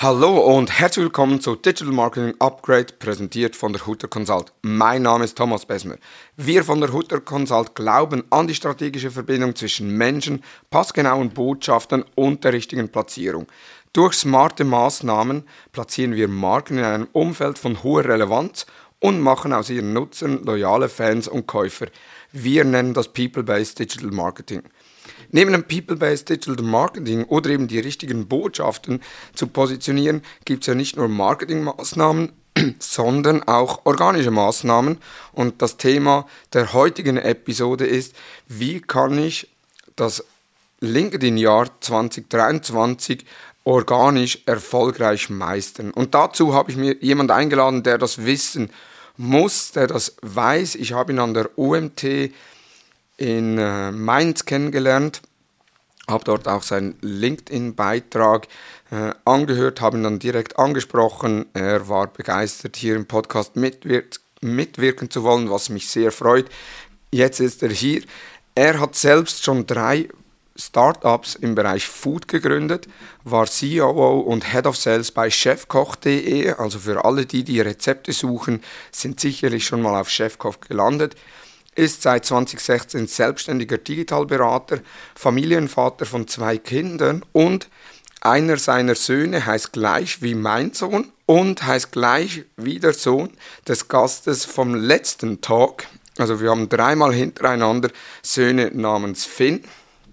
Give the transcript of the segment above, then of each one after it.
Hallo und herzlich willkommen zu Digital Marketing Upgrade, präsentiert von der Hutter Consult. Mein Name ist Thomas Besmer. Wir von der Hutter Consult glauben an die strategische Verbindung zwischen Menschen, passgenauen Botschaften und der richtigen Platzierung. Durch smarte Maßnahmen platzieren wir Marken in einem Umfeld von hoher Relevanz und machen aus ihren Nutzern loyale Fans und Käufer. Wir nennen das People-Based Digital Marketing. Neben dem People-Based Digital Marketing oder eben die richtigen Botschaften zu positionieren, gibt es ja nicht nur Marketingmaßnahmen, sondern auch organische Maßnahmen. Und das Thema der heutigen Episode ist, wie kann ich das LinkedIn-Jahr 2023 organisch erfolgreich meistern. Und dazu habe ich mir jemanden eingeladen, der das wissen muss, der das weiß. Ich habe ihn an der UMT in äh, Mainz kennengelernt, habe dort auch seinen LinkedIn-Beitrag äh, angehört, habe ihn dann direkt angesprochen. Er war begeistert, hier im Podcast mitwir mitwirken zu wollen, was mich sehr freut. Jetzt ist er hier. Er hat selbst schon drei Startups im Bereich Food gegründet, war COO und Head of Sales bei chefkoch.de. Also für alle, die die Rezepte suchen, sind sicherlich schon mal auf Chefkoch gelandet ist seit 2016 selbstständiger Digitalberater, Familienvater von zwei Kindern und einer seiner Söhne heißt gleich wie mein Sohn und heißt gleich wie der Sohn des Gastes vom letzten Talk. Also wir haben dreimal hintereinander Söhne namens Finn.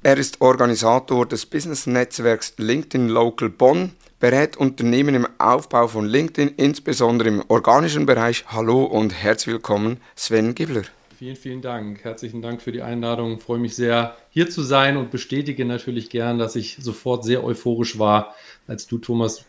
Er ist Organisator des Business-Netzwerks LinkedIn Local Bonn, berät Unternehmen im Aufbau von LinkedIn, insbesondere im organischen Bereich. Hallo und herzlich willkommen, Sven Gibler. Vielen, vielen Dank. Herzlichen Dank für die Einladung. Ich freue mich sehr, hier zu sein und bestätige natürlich gern, dass ich sofort sehr euphorisch war, als du, Thomas,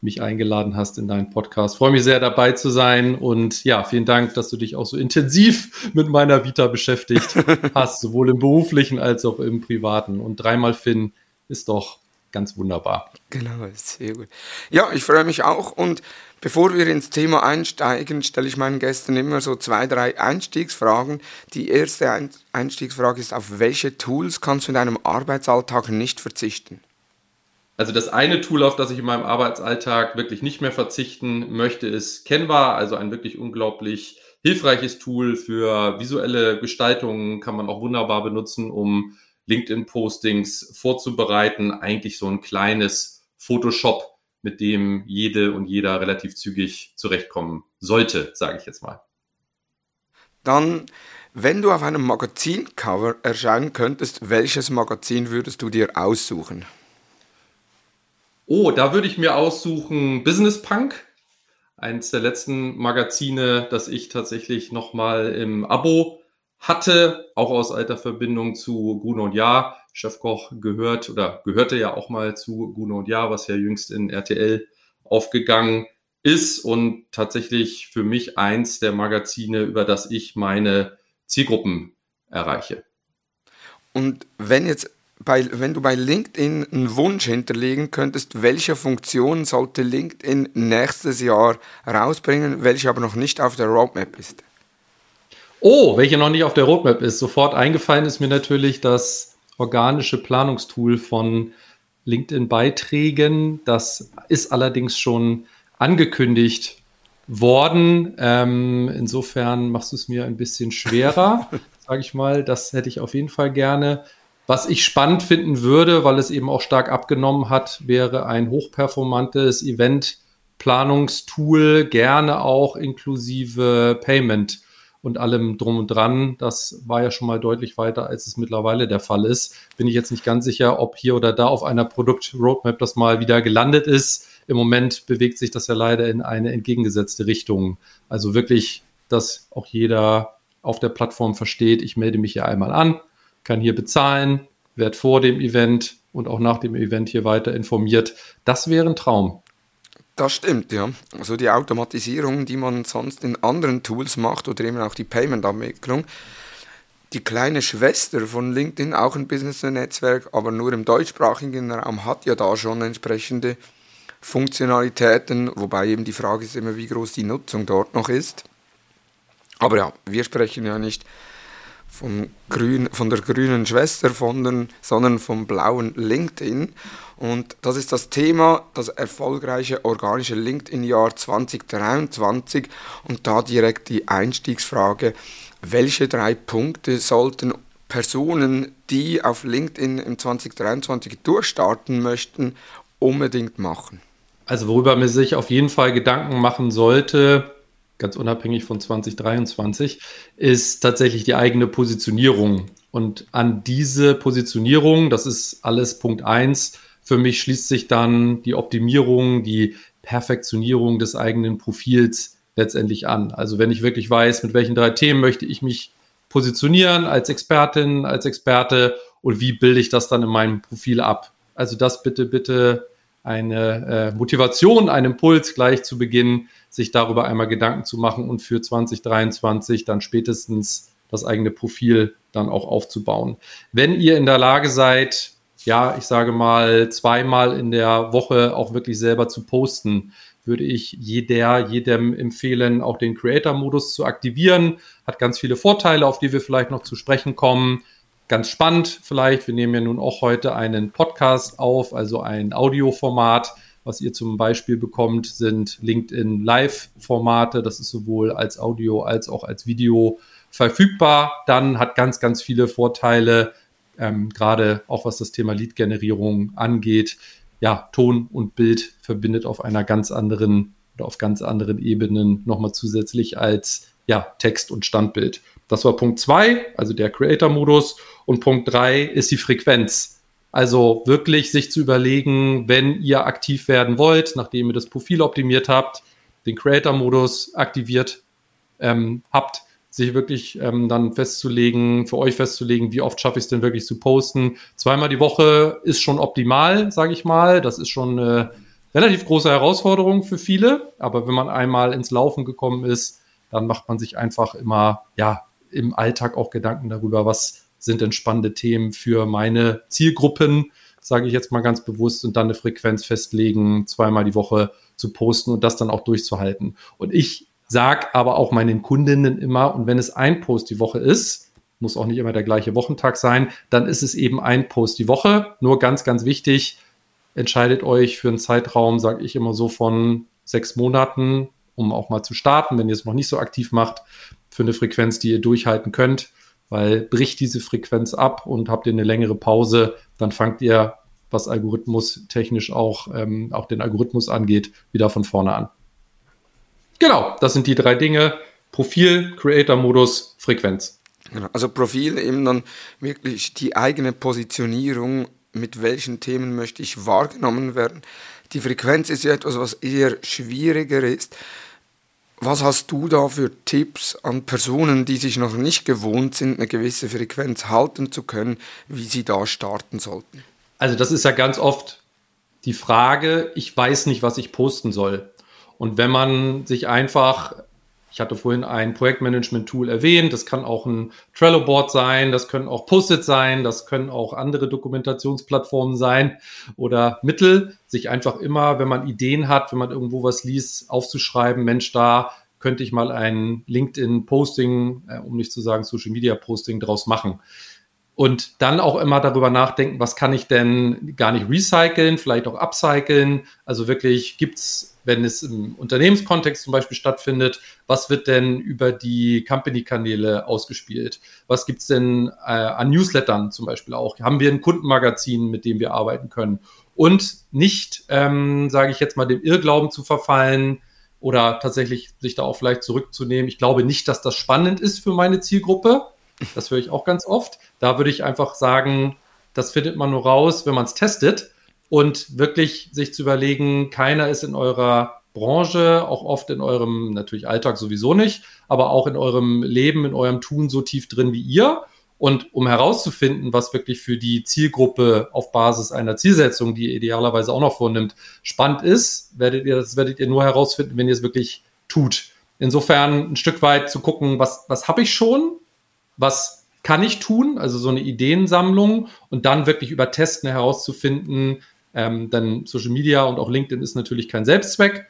mich eingeladen hast in deinen Podcast. Ich freue mich sehr, dabei zu sein und ja, vielen Dank, dass du dich auch so intensiv mit meiner Vita beschäftigt hast, sowohl im beruflichen als auch im privaten. Und dreimal Finn ist doch ganz wunderbar. Genau, sehr gut. Ja, ich freue mich auch und Bevor wir ins Thema einsteigen, stelle ich meinen Gästen immer so zwei, drei Einstiegsfragen. Die erste Einstiegsfrage ist, auf welche Tools kannst du in deinem Arbeitsalltag nicht verzichten? Also das eine Tool, auf das ich in meinem Arbeitsalltag wirklich nicht mehr verzichten möchte, ist Canva, also ein wirklich unglaublich hilfreiches Tool für visuelle Gestaltungen, kann man auch wunderbar benutzen, um LinkedIn-Postings vorzubereiten. Eigentlich so ein kleines Photoshop mit dem jede und jeder relativ zügig zurechtkommen sollte, sage ich jetzt mal. Dann, wenn du auf einem Magazincover erscheinen könntest, welches Magazin würdest du dir aussuchen? Oh, da würde ich mir aussuchen Business Punk, eines der letzten Magazine, das ich tatsächlich nochmal im Abo hatte, auch aus alter Verbindung zu Gruner und Jahr. Chefkoch gehört oder gehörte ja auch mal zu Gruner und Jahr, was ja jüngst in RTL aufgegangen ist und tatsächlich für mich eins der Magazine, über das ich meine Zielgruppen erreiche. Und wenn jetzt bei, wenn du bei LinkedIn einen Wunsch hinterlegen könntest, welche Funktion sollte LinkedIn nächstes Jahr rausbringen, welche aber noch nicht auf der Roadmap ist? Oh, welche noch nicht auf der Roadmap ist. Sofort eingefallen ist mir natürlich das organische Planungstool von LinkedIn-Beiträgen. Das ist allerdings schon angekündigt worden. Ähm, insofern machst du es mir ein bisschen schwerer, sage ich mal. Das hätte ich auf jeden Fall gerne. Was ich spannend finden würde, weil es eben auch stark abgenommen hat, wäre ein hochperformantes Event-Planungstool, gerne auch inklusive Payment und allem drum und dran. Das war ja schon mal deutlich weiter, als es mittlerweile der Fall ist. Bin ich jetzt nicht ganz sicher, ob hier oder da auf einer Produktroadmap das mal wieder gelandet ist. Im Moment bewegt sich das ja leider in eine entgegengesetzte Richtung. Also wirklich, dass auch jeder auf der Plattform versteht, ich melde mich hier einmal an, kann hier bezahlen, werde vor dem Event und auch nach dem Event hier weiter informiert. Das wäre ein Traum. Das stimmt, ja. Also die Automatisierung, die man sonst in anderen Tools macht oder eben auch die Payment-Abwicklung. Die kleine Schwester von LinkedIn, auch ein Business-Netzwerk, aber nur im deutschsprachigen Raum, hat ja da schon entsprechende Funktionalitäten, wobei eben die Frage ist immer, wie groß die Nutzung dort noch ist. Aber ja, wir sprechen ja nicht vom grün, von der grünen Schwester, von den, sondern vom blauen LinkedIn. Und das ist das Thema, das erfolgreiche organische LinkedIn-Jahr 2023. Und da direkt die Einstiegsfrage, welche drei Punkte sollten Personen, die auf LinkedIn im 2023 durchstarten möchten, unbedingt machen? Also worüber man sich auf jeden Fall Gedanken machen sollte, ganz unabhängig von 2023, ist tatsächlich die eigene Positionierung. Und an diese Positionierung, das ist alles Punkt 1, für mich schließt sich dann die Optimierung, die Perfektionierung des eigenen Profils letztendlich an. Also wenn ich wirklich weiß, mit welchen drei Themen möchte ich mich positionieren als Expertin, als Experte und wie bilde ich das dann in meinem Profil ab. Also das bitte, bitte eine äh, Motivation, ein Impuls gleich zu Beginn, sich darüber einmal Gedanken zu machen und für 2023 dann spätestens das eigene Profil dann auch aufzubauen. Wenn ihr in der Lage seid, ja, ich sage mal, zweimal in der Woche auch wirklich selber zu posten, würde ich jeder, jedem empfehlen, auch den Creator-Modus zu aktivieren. Hat ganz viele Vorteile, auf die wir vielleicht noch zu sprechen kommen ganz spannend vielleicht. Wir nehmen ja nun auch heute einen Podcast auf, also ein Audioformat. Was ihr zum Beispiel bekommt, sind LinkedIn Live-Formate. Das ist sowohl als Audio als auch als Video verfügbar. Dann hat ganz, ganz viele Vorteile, ähm, gerade auch was das Thema Lead-Generierung angeht. Ja, Ton und Bild verbindet auf einer ganz anderen oder auf ganz anderen Ebenen nochmal zusätzlich als ja, Text und Standbild. Das war Punkt zwei, also der Creator-Modus. Und Punkt drei ist die Frequenz. Also wirklich sich zu überlegen, wenn ihr aktiv werden wollt, nachdem ihr das Profil optimiert habt, den Creator-Modus aktiviert ähm, habt, sich wirklich ähm, dann festzulegen, für euch festzulegen, wie oft schaffe ich es denn wirklich zu posten. Zweimal die Woche ist schon optimal, sage ich mal. Das ist schon eine relativ große Herausforderung für viele. Aber wenn man einmal ins Laufen gekommen ist, dann macht man sich einfach immer, ja, im Alltag auch Gedanken darüber, was sind denn spannende Themen für meine Zielgruppen, sage ich jetzt mal ganz bewusst, und dann eine Frequenz festlegen, zweimal die Woche zu posten und das dann auch durchzuhalten. Und ich sage aber auch meinen Kundinnen immer, und wenn es ein Post die Woche ist, muss auch nicht immer der gleiche Wochentag sein, dann ist es eben ein Post die Woche. Nur ganz, ganz wichtig, entscheidet euch für einen Zeitraum, sage ich immer so, von sechs Monaten, um auch mal zu starten, wenn ihr es noch nicht so aktiv macht, für eine Frequenz, die ihr durchhalten könnt, weil bricht diese Frequenz ab und habt ihr eine längere Pause, dann fangt ihr, was Algorithmus technisch auch, ähm, auch den Algorithmus angeht, wieder von vorne an. Genau, das sind die drei Dinge. Profil, Creator-Modus, Frequenz. Genau, also Profil eben dann wirklich die eigene Positionierung, mit welchen Themen möchte ich wahrgenommen werden. Die Frequenz ist ja etwas, was eher schwieriger ist. Was hast du da für Tipps an Personen, die sich noch nicht gewohnt sind, eine gewisse Frequenz halten zu können, wie sie da starten sollten? Also das ist ja ganz oft die Frage, ich weiß nicht, was ich posten soll. Und wenn man sich einfach ich hatte vorhin ein Projektmanagement-Tool erwähnt. Das kann auch ein Trello-Board sein, das können auch Post-it sein, das können auch andere Dokumentationsplattformen sein oder Mittel, sich einfach immer, wenn man Ideen hat, wenn man irgendwo was liest, aufzuschreiben, Mensch, da könnte ich mal ein LinkedIn-Posting, äh, um nicht zu sagen Social-Media-Posting draus machen. Und dann auch immer darüber nachdenken, was kann ich denn gar nicht recyceln, vielleicht auch upcyclen. Also wirklich gibt's wenn es im Unternehmenskontext zum Beispiel stattfindet, was wird denn über die Company-Kanäle ausgespielt? Was gibt es denn äh, an Newslettern zum Beispiel auch? Haben wir ein Kundenmagazin, mit dem wir arbeiten können? Und nicht, ähm, sage ich jetzt mal, dem Irrglauben zu verfallen oder tatsächlich sich da auch vielleicht zurückzunehmen. Ich glaube nicht, dass das spannend ist für meine Zielgruppe. Das höre ich auch ganz oft. Da würde ich einfach sagen, das findet man nur raus, wenn man es testet und wirklich sich zu überlegen, keiner ist in eurer Branche, auch oft in eurem natürlich Alltag sowieso nicht, aber auch in eurem Leben, in eurem Tun so tief drin wie ihr. Und um herauszufinden, was wirklich für die Zielgruppe auf Basis einer Zielsetzung, die ihr idealerweise auch noch vornimmt, spannend ist, werdet ihr, das werdet ihr nur herausfinden, wenn ihr es wirklich tut. Insofern ein Stück weit zu gucken, was, was habe ich schon, was kann ich tun, also so eine Ideensammlung und dann wirklich über Testen herauszufinden, ähm, denn Social Media und auch LinkedIn ist natürlich kein Selbstzweck.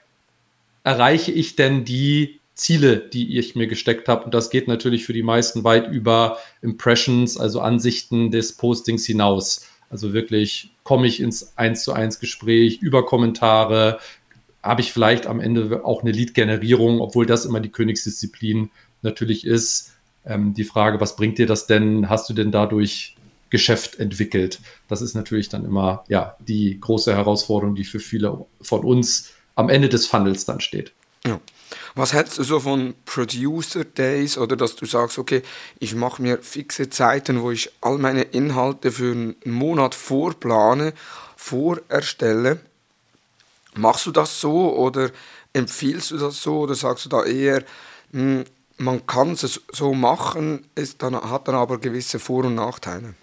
Erreiche ich denn die Ziele, die ich mir gesteckt habe. Und das geht natürlich für die meisten weit über Impressions, also Ansichten des Postings hinaus. Also wirklich komme ich ins eins zu eins Gespräch über Kommentare, habe ich vielleicht am Ende auch eine Lead-Generierung, obwohl das immer die Königsdisziplin natürlich ist. Ähm, die Frage, was bringt dir das denn? Hast du denn dadurch Geschäft entwickelt? Das ist natürlich dann immer ja die große Herausforderung, die für viele von uns am Ende des Funnels dann steht. Ja. Was hältst du so von Producer Days oder dass du sagst, okay, ich mache mir fixe Zeiten, wo ich all meine Inhalte für einen Monat vorplane, vorerstelle? Machst du das so oder empfiehlst du das so oder sagst du da eher, hm, man kann es so machen, ist dann, hat dann aber gewisse Vor- und Nachteile?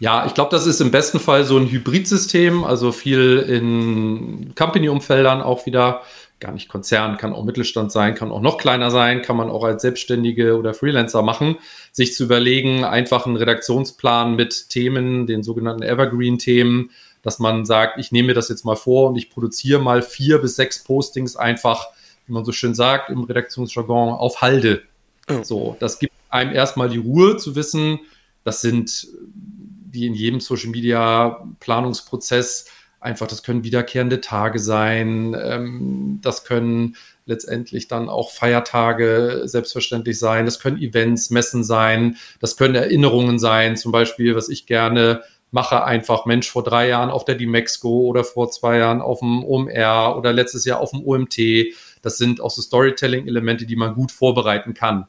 Ja, ich glaube, das ist im besten Fall so ein Hybridsystem, also viel in Company-Umfeldern auch wieder gar nicht Konzern, kann auch Mittelstand sein, kann auch noch kleiner sein, kann man auch als Selbstständige oder Freelancer machen, sich zu überlegen, einfach einen Redaktionsplan mit Themen, den sogenannten Evergreen-Themen, dass man sagt, ich nehme mir das jetzt mal vor und ich produziere mal vier bis sechs Postings einfach, wie man so schön sagt, im Redaktionsjargon auf Halde. Oh. So, das gibt einem erstmal die Ruhe zu wissen, das sind wie in jedem Social Media Planungsprozess einfach, das können wiederkehrende Tage sein, ähm, das können letztendlich dann auch Feiertage selbstverständlich sein, das können Events, Messen sein, das können Erinnerungen sein, zum Beispiel, was ich gerne mache, einfach Mensch vor drei Jahren auf der Dimexco oder vor zwei Jahren auf dem OMR oder letztes Jahr auf dem OMT. Das sind auch so Storytelling-Elemente, die man gut vorbereiten kann.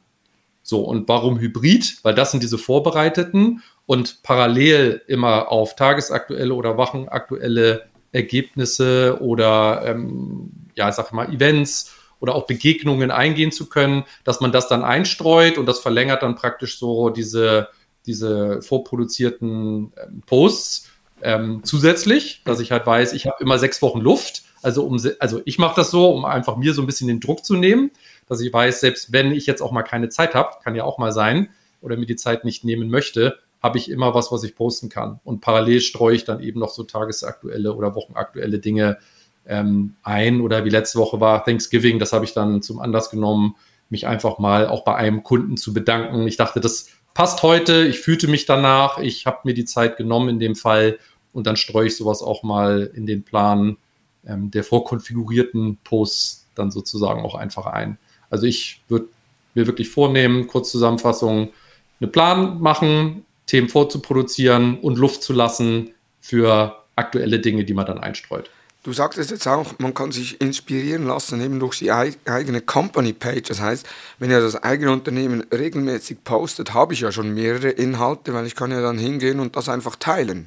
So, und warum Hybrid? Weil das sind diese vorbereiteten und parallel immer auf tagesaktuelle oder wochenaktuelle Ergebnisse oder ähm, ja, sag ich mal, Events oder auch Begegnungen eingehen zu können, dass man das dann einstreut und das verlängert dann praktisch so diese, diese vorproduzierten ähm, Posts ähm, zusätzlich, dass ich halt weiß, ich habe immer sechs Wochen Luft. Also, um, also ich mache das so, um einfach mir so ein bisschen den Druck zu nehmen, dass ich weiß, selbst wenn ich jetzt auch mal keine Zeit habe, kann ja auch mal sein, oder mir die Zeit nicht nehmen möchte, habe ich immer was, was ich posten kann. Und parallel streue ich dann eben noch so tagesaktuelle oder wochenaktuelle Dinge ähm, ein. Oder wie letzte Woche war Thanksgiving, das habe ich dann zum Anlass genommen, mich einfach mal auch bei einem Kunden zu bedanken. Ich dachte, das passt heute, ich fühlte mich danach, ich habe mir die Zeit genommen in dem Fall und dann streue ich sowas auch mal in den Plan ähm, der vorkonfigurierten Posts dann sozusagen auch einfach ein. Also ich würde mir wirklich vornehmen, Kurzzusammenfassung, einen Plan machen, Themen vorzuproduzieren und Luft zu lassen für aktuelle Dinge, die man dann einstreut. Du sagtest jetzt auch, man kann sich inspirieren lassen, eben durch die eigene Company-Page. Das heißt, wenn ihr das eigene Unternehmen regelmäßig postet, habe ich ja schon mehrere Inhalte, weil ich kann ja dann hingehen und das einfach teilen.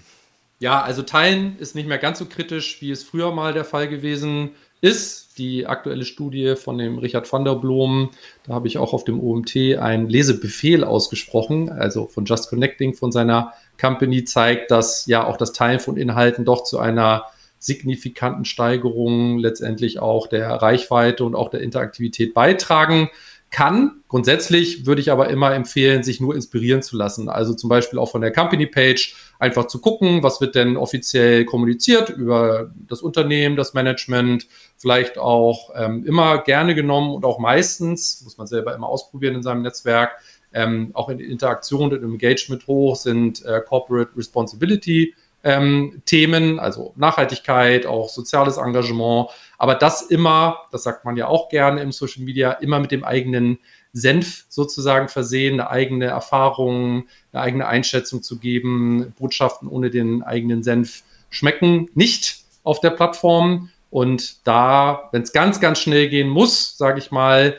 Ja, also teilen ist nicht mehr ganz so kritisch, wie es früher mal der Fall gewesen ist. Die aktuelle Studie von dem Richard van der Blom, da habe ich auch auf dem OMT einen Lesebefehl ausgesprochen, also von Just Connecting, von seiner Company, zeigt, dass ja auch das Teilen von Inhalten doch zu einer signifikanten Steigerung letztendlich auch der Reichweite und auch der Interaktivität beitragen kann. Grundsätzlich würde ich aber immer empfehlen, sich nur inspirieren zu lassen. Also zum Beispiel auch von der Company Page einfach zu gucken, was wird denn offiziell kommuniziert über das Unternehmen, das Management, vielleicht auch ähm, immer gerne genommen und auch meistens, muss man selber immer ausprobieren in seinem Netzwerk, ähm, auch in Interaktion und Engagement hoch sind äh, Corporate Responsibility ähm, Themen, also Nachhaltigkeit, auch soziales Engagement, aber das immer, das sagt man ja auch gerne im Social Media, immer mit dem eigenen Senf sozusagen versehen, eine eigene Erfahrung, eine eigene Einschätzung zu geben. Botschaften ohne den eigenen Senf schmecken nicht auf der Plattform. Und da, wenn es ganz, ganz schnell gehen muss, sage ich mal,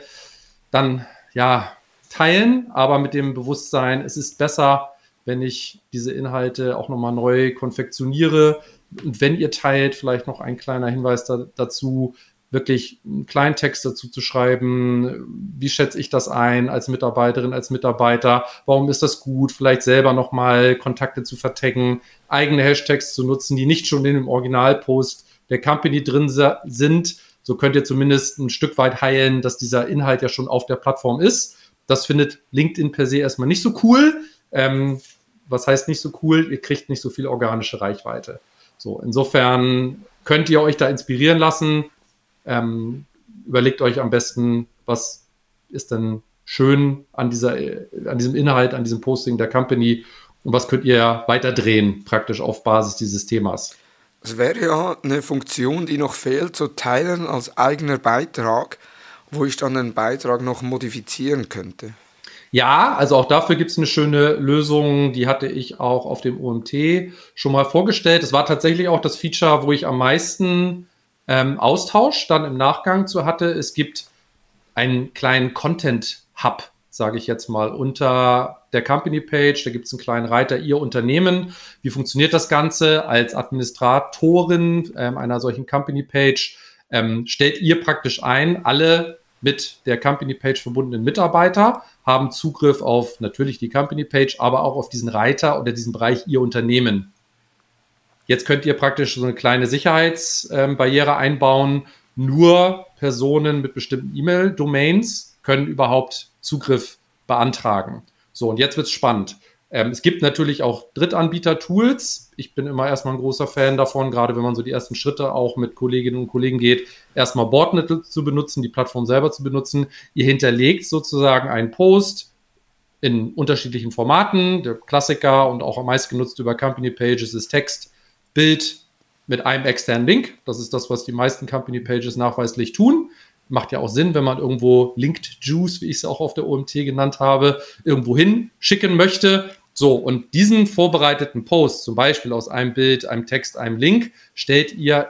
dann ja, teilen, aber mit dem Bewusstsein, es ist besser, wenn ich diese Inhalte auch nochmal neu konfektioniere. Und wenn ihr teilt, vielleicht noch ein kleiner Hinweis da, dazu, wirklich einen kleinen Text dazu zu schreiben. Wie schätze ich das ein als Mitarbeiterin, als Mitarbeiter? Warum ist das gut? Vielleicht selber nochmal Kontakte zu vertaggen, eigene Hashtags zu nutzen, die nicht schon in dem Originalpost der Company drin sind. So könnt ihr zumindest ein Stück weit heilen, dass dieser Inhalt ja schon auf der Plattform ist. Das findet LinkedIn per se erstmal nicht so cool. Ähm, was heißt nicht so cool? Ihr kriegt nicht so viel organische Reichweite. So, insofern könnt ihr euch da inspirieren lassen. Ähm, überlegt euch am besten, was ist dann schön an, dieser, an diesem Inhalt, an diesem Posting der Company und was könnt ihr weiter drehen, praktisch auf Basis dieses Themas? Es wäre ja eine Funktion, die noch fehlt, zu teilen als eigener Beitrag, wo ich dann den Beitrag noch modifizieren könnte. Ja, also auch dafür gibt es eine schöne Lösung, die hatte ich auch auf dem OMT schon mal vorgestellt. Es war tatsächlich auch das Feature, wo ich am meisten ähm, Austausch dann im Nachgang zu hatte. Es gibt einen kleinen Content-Hub, sage ich jetzt mal, unter der Company-Page. Da gibt es einen kleinen Reiter, Ihr Unternehmen. Wie funktioniert das Ganze? Als Administratorin ähm, einer solchen Company-Page ähm, stellt ihr praktisch ein, alle mit der Company-Page verbundenen Mitarbeiter haben Zugriff auf natürlich die Company-Page, aber auch auf diesen Reiter oder diesen Bereich Ihr Unternehmen. Jetzt könnt ihr praktisch so eine kleine Sicherheitsbarriere ähm, einbauen. Nur Personen mit bestimmten E-Mail-Domains können überhaupt Zugriff beantragen. So, und jetzt wird's spannend. Ähm, es gibt natürlich auch Drittanbieter-Tools. Ich bin immer erstmal ein großer Fan davon, gerade wenn man so die ersten Schritte auch mit Kolleginnen und Kollegen geht, erstmal Bordnet zu benutzen, die Plattform selber zu benutzen. Ihr hinterlegt sozusagen einen Post in unterschiedlichen Formaten. Der Klassiker und auch am meisten genutzt über Company Pages ist Text, Bild mit einem externen Link. Das ist das, was die meisten Company Pages nachweislich tun macht ja auch Sinn, wenn man irgendwo Linked Juice, wie ich es auch auf der OMT genannt habe, irgendwo hin schicken möchte. So, und diesen vorbereiteten Post, zum Beispiel aus einem Bild, einem Text, einem Link, stellt ihr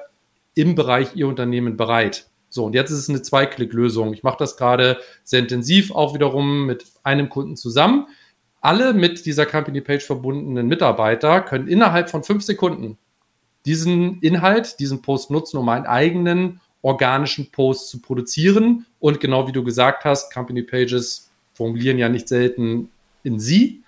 im Bereich Ihr Unternehmen bereit. So, und jetzt ist es eine Zwei-Klick-Lösung. Ich mache das gerade sehr intensiv, auch wiederum mit einem Kunden zusammen. Alle mit dieser Company Page verbundenen Mitarbeiter können innerhalb von fünf Sekunden diesen Inhalt, diesen Post nutzen, um einen eigenen organischen Post zu produzieren. Und genau wie du gesagt hast, Company Pages formulieren ja nicht selten in sie.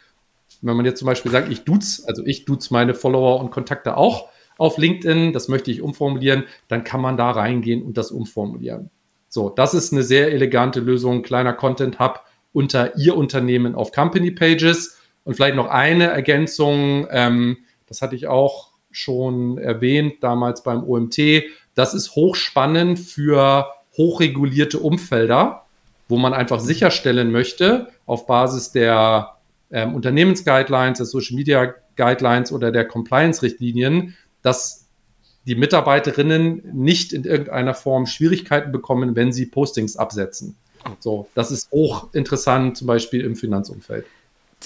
Wenn man jetzt zum Beispiel sagt, ich duze, also ich duze meine Follower und Kontakte auch auf LinkedIn, das möchte ich umformulieren, dann kann man da reingehen und das umformulieren. So, das ist eine sehr elegante Lösung, kleiner Content Hub unter Ihr Unternehmen auf Company Pages. Und vielleicht noch eine Ergänzung, ähm, das hatte ich auch schon erwähnt damals beim OMT. Das ist hochspannend für hochregulierte Umfelder, wo man einfach sicherstellen möchte, auf Basis der ähm, Unternehmensguidelines, der Social Media Guidelines oder der Compliance-Richtlinien, dass die Mitarbeiterinnen nicht in irgendeiner Form Schwierigkeiten bekommen, wenn sie Postings absetzen. So, das ist hochinteressant, zum Beispiel im Finanzumfeld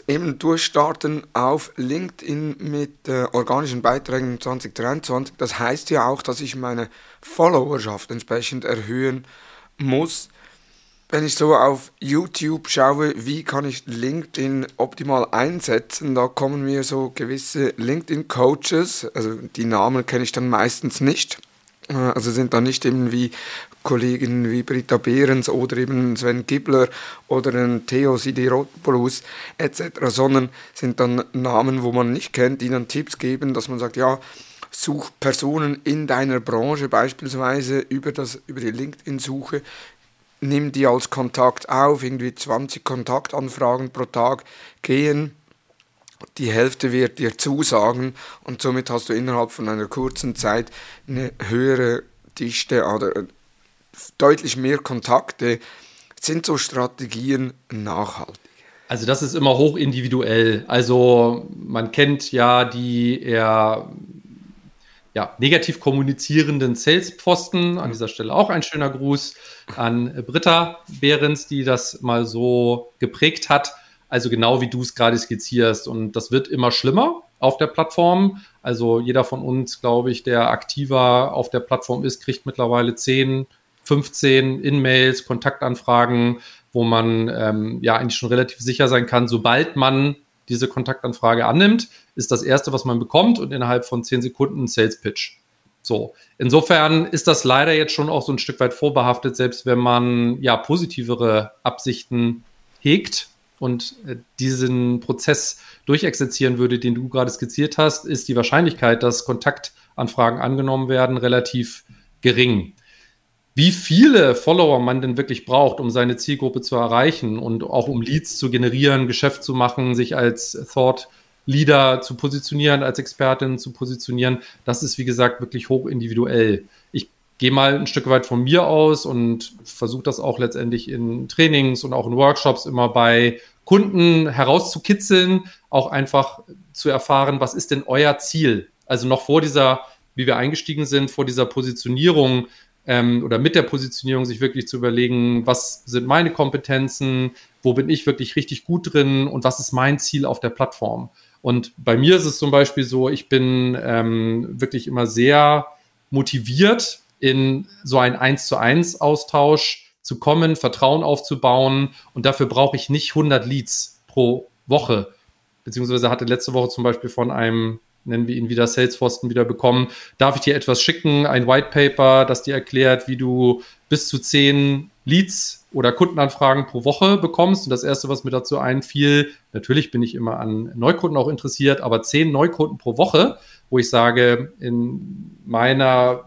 eben durchstarten auf LinkedIn mit äh, organischen Beiträgen 2023. Das heißt ja auch, dass ich meine Followerschaft entsprechend erhöhen muss. Wenn ich so auf YouTube schaue, wie kann ich LinkedIn optimal einsetzen, da kommen mir so gewisse LinkedIn-Coaches, also die Namen kenne ich dann meistens nicht, äh, also sind da nicht eben wie Kollegen wie Britta Behrens oder eben Sven Gibler oder ein Theo Sidiropoulos etc., sondern sind dann Namen, wo man nicht kennt, die dann Tipps geben, dass man sagt, ja, such Personen in deiner Branche beispielsweise über, das, über die LinkedIn-Suche, nimm die als Kontakt auf, irgendwie 20 Kontaktanfragen pro Tag gehen, die Hälfte wird dir zusagen und somit hast du innerhalb von einer kurzen Zeit eine höhere Dichte oder deutlich mehr Kontakte. Sind so Strategien nachhaltig? Also das ist immer hoch individuell. Also man kennt ja die eher ja, negativ kommunizierenden Sales-Pfosten. An dieser Stelle auch ein schöner Gruß an Britta Behrens, die das mal so geprägt hat. Also genau wie du es gerade skizzierst. Und das wird immer schlimmer auf der Plattform. Also jeder von uns, glaube ich, der aktiver auf der Plattform ist, kriegt mittlerweile 10, 15 In-Mails, Kontaktanfragen, wo man ähm, ja eigentlich schon relativ sicher sein kann, sobald man diese Kontaktanfrage annimmt, ist das erste, was man bekommt und innerhalb von 10 Sekunden Sales Pitch. So, insofern ist das leider jetzt schon auch so ein Stück weit vorbehaftet, selbst wenn man ja positivere Absichten hegt und äh, diesen Prozess durchexerzieren würde, den du gerade skizziert hast, ist die Wahrscheinlichkeit, dass Kontaktanfragen angenommen werden, relativ gering wie viele Follower man denn wirklich braucht, um seine Zielgruppe zu erreichen und auch um Leads zu generieren, Geschäft zu machen, sich als Thought Leader zu positionieren, als Expertin zu positionieren, das ist wie gesagt wirklich hoch individuell. Ich gehe mal ein Stück weit von mir aus und versuche das auch letztendlich in Trainings und auch in Workshops immer bei Kunden herauszukitzeln, auch einfach zu erfahren, was ist denn euer Ziel? Also noch vor dieser, wie wir eingestiegen sind, vor dieser Positionierung ähm, oder mit der Positionierung sich wirklich zu überlegen, was sind meine Kompetenzen, wo bin ich wirklich richtig gut drin und was ist mein Ziel auf der Plattform. Und bei mir ist es zum Beispiel so, ich bin ähm, wirklich immer sehr motiviert, in so einen 1 zu 1 Austausch zu kommen, Vertrauen aufzubauen. Und dafür brauche ich nicht 100 Leads pro Woche. Beziehungsweise hatte letzte Woche zum Beispiel von einem, nennen wir ihn wieder Salesforce wieder bekommen, darf ich dir etwas schicken, ein White Paper, das dir erklärt, wie du bis zu 10 Leads oder Kundenanfragen pro Woche bekommst. Und das erste, was mir dazu einfiel, natürlich bin ich immer an Neukunden auch interessiert, aber 10 Neukunden pro Woche, wo ich sage, in meiner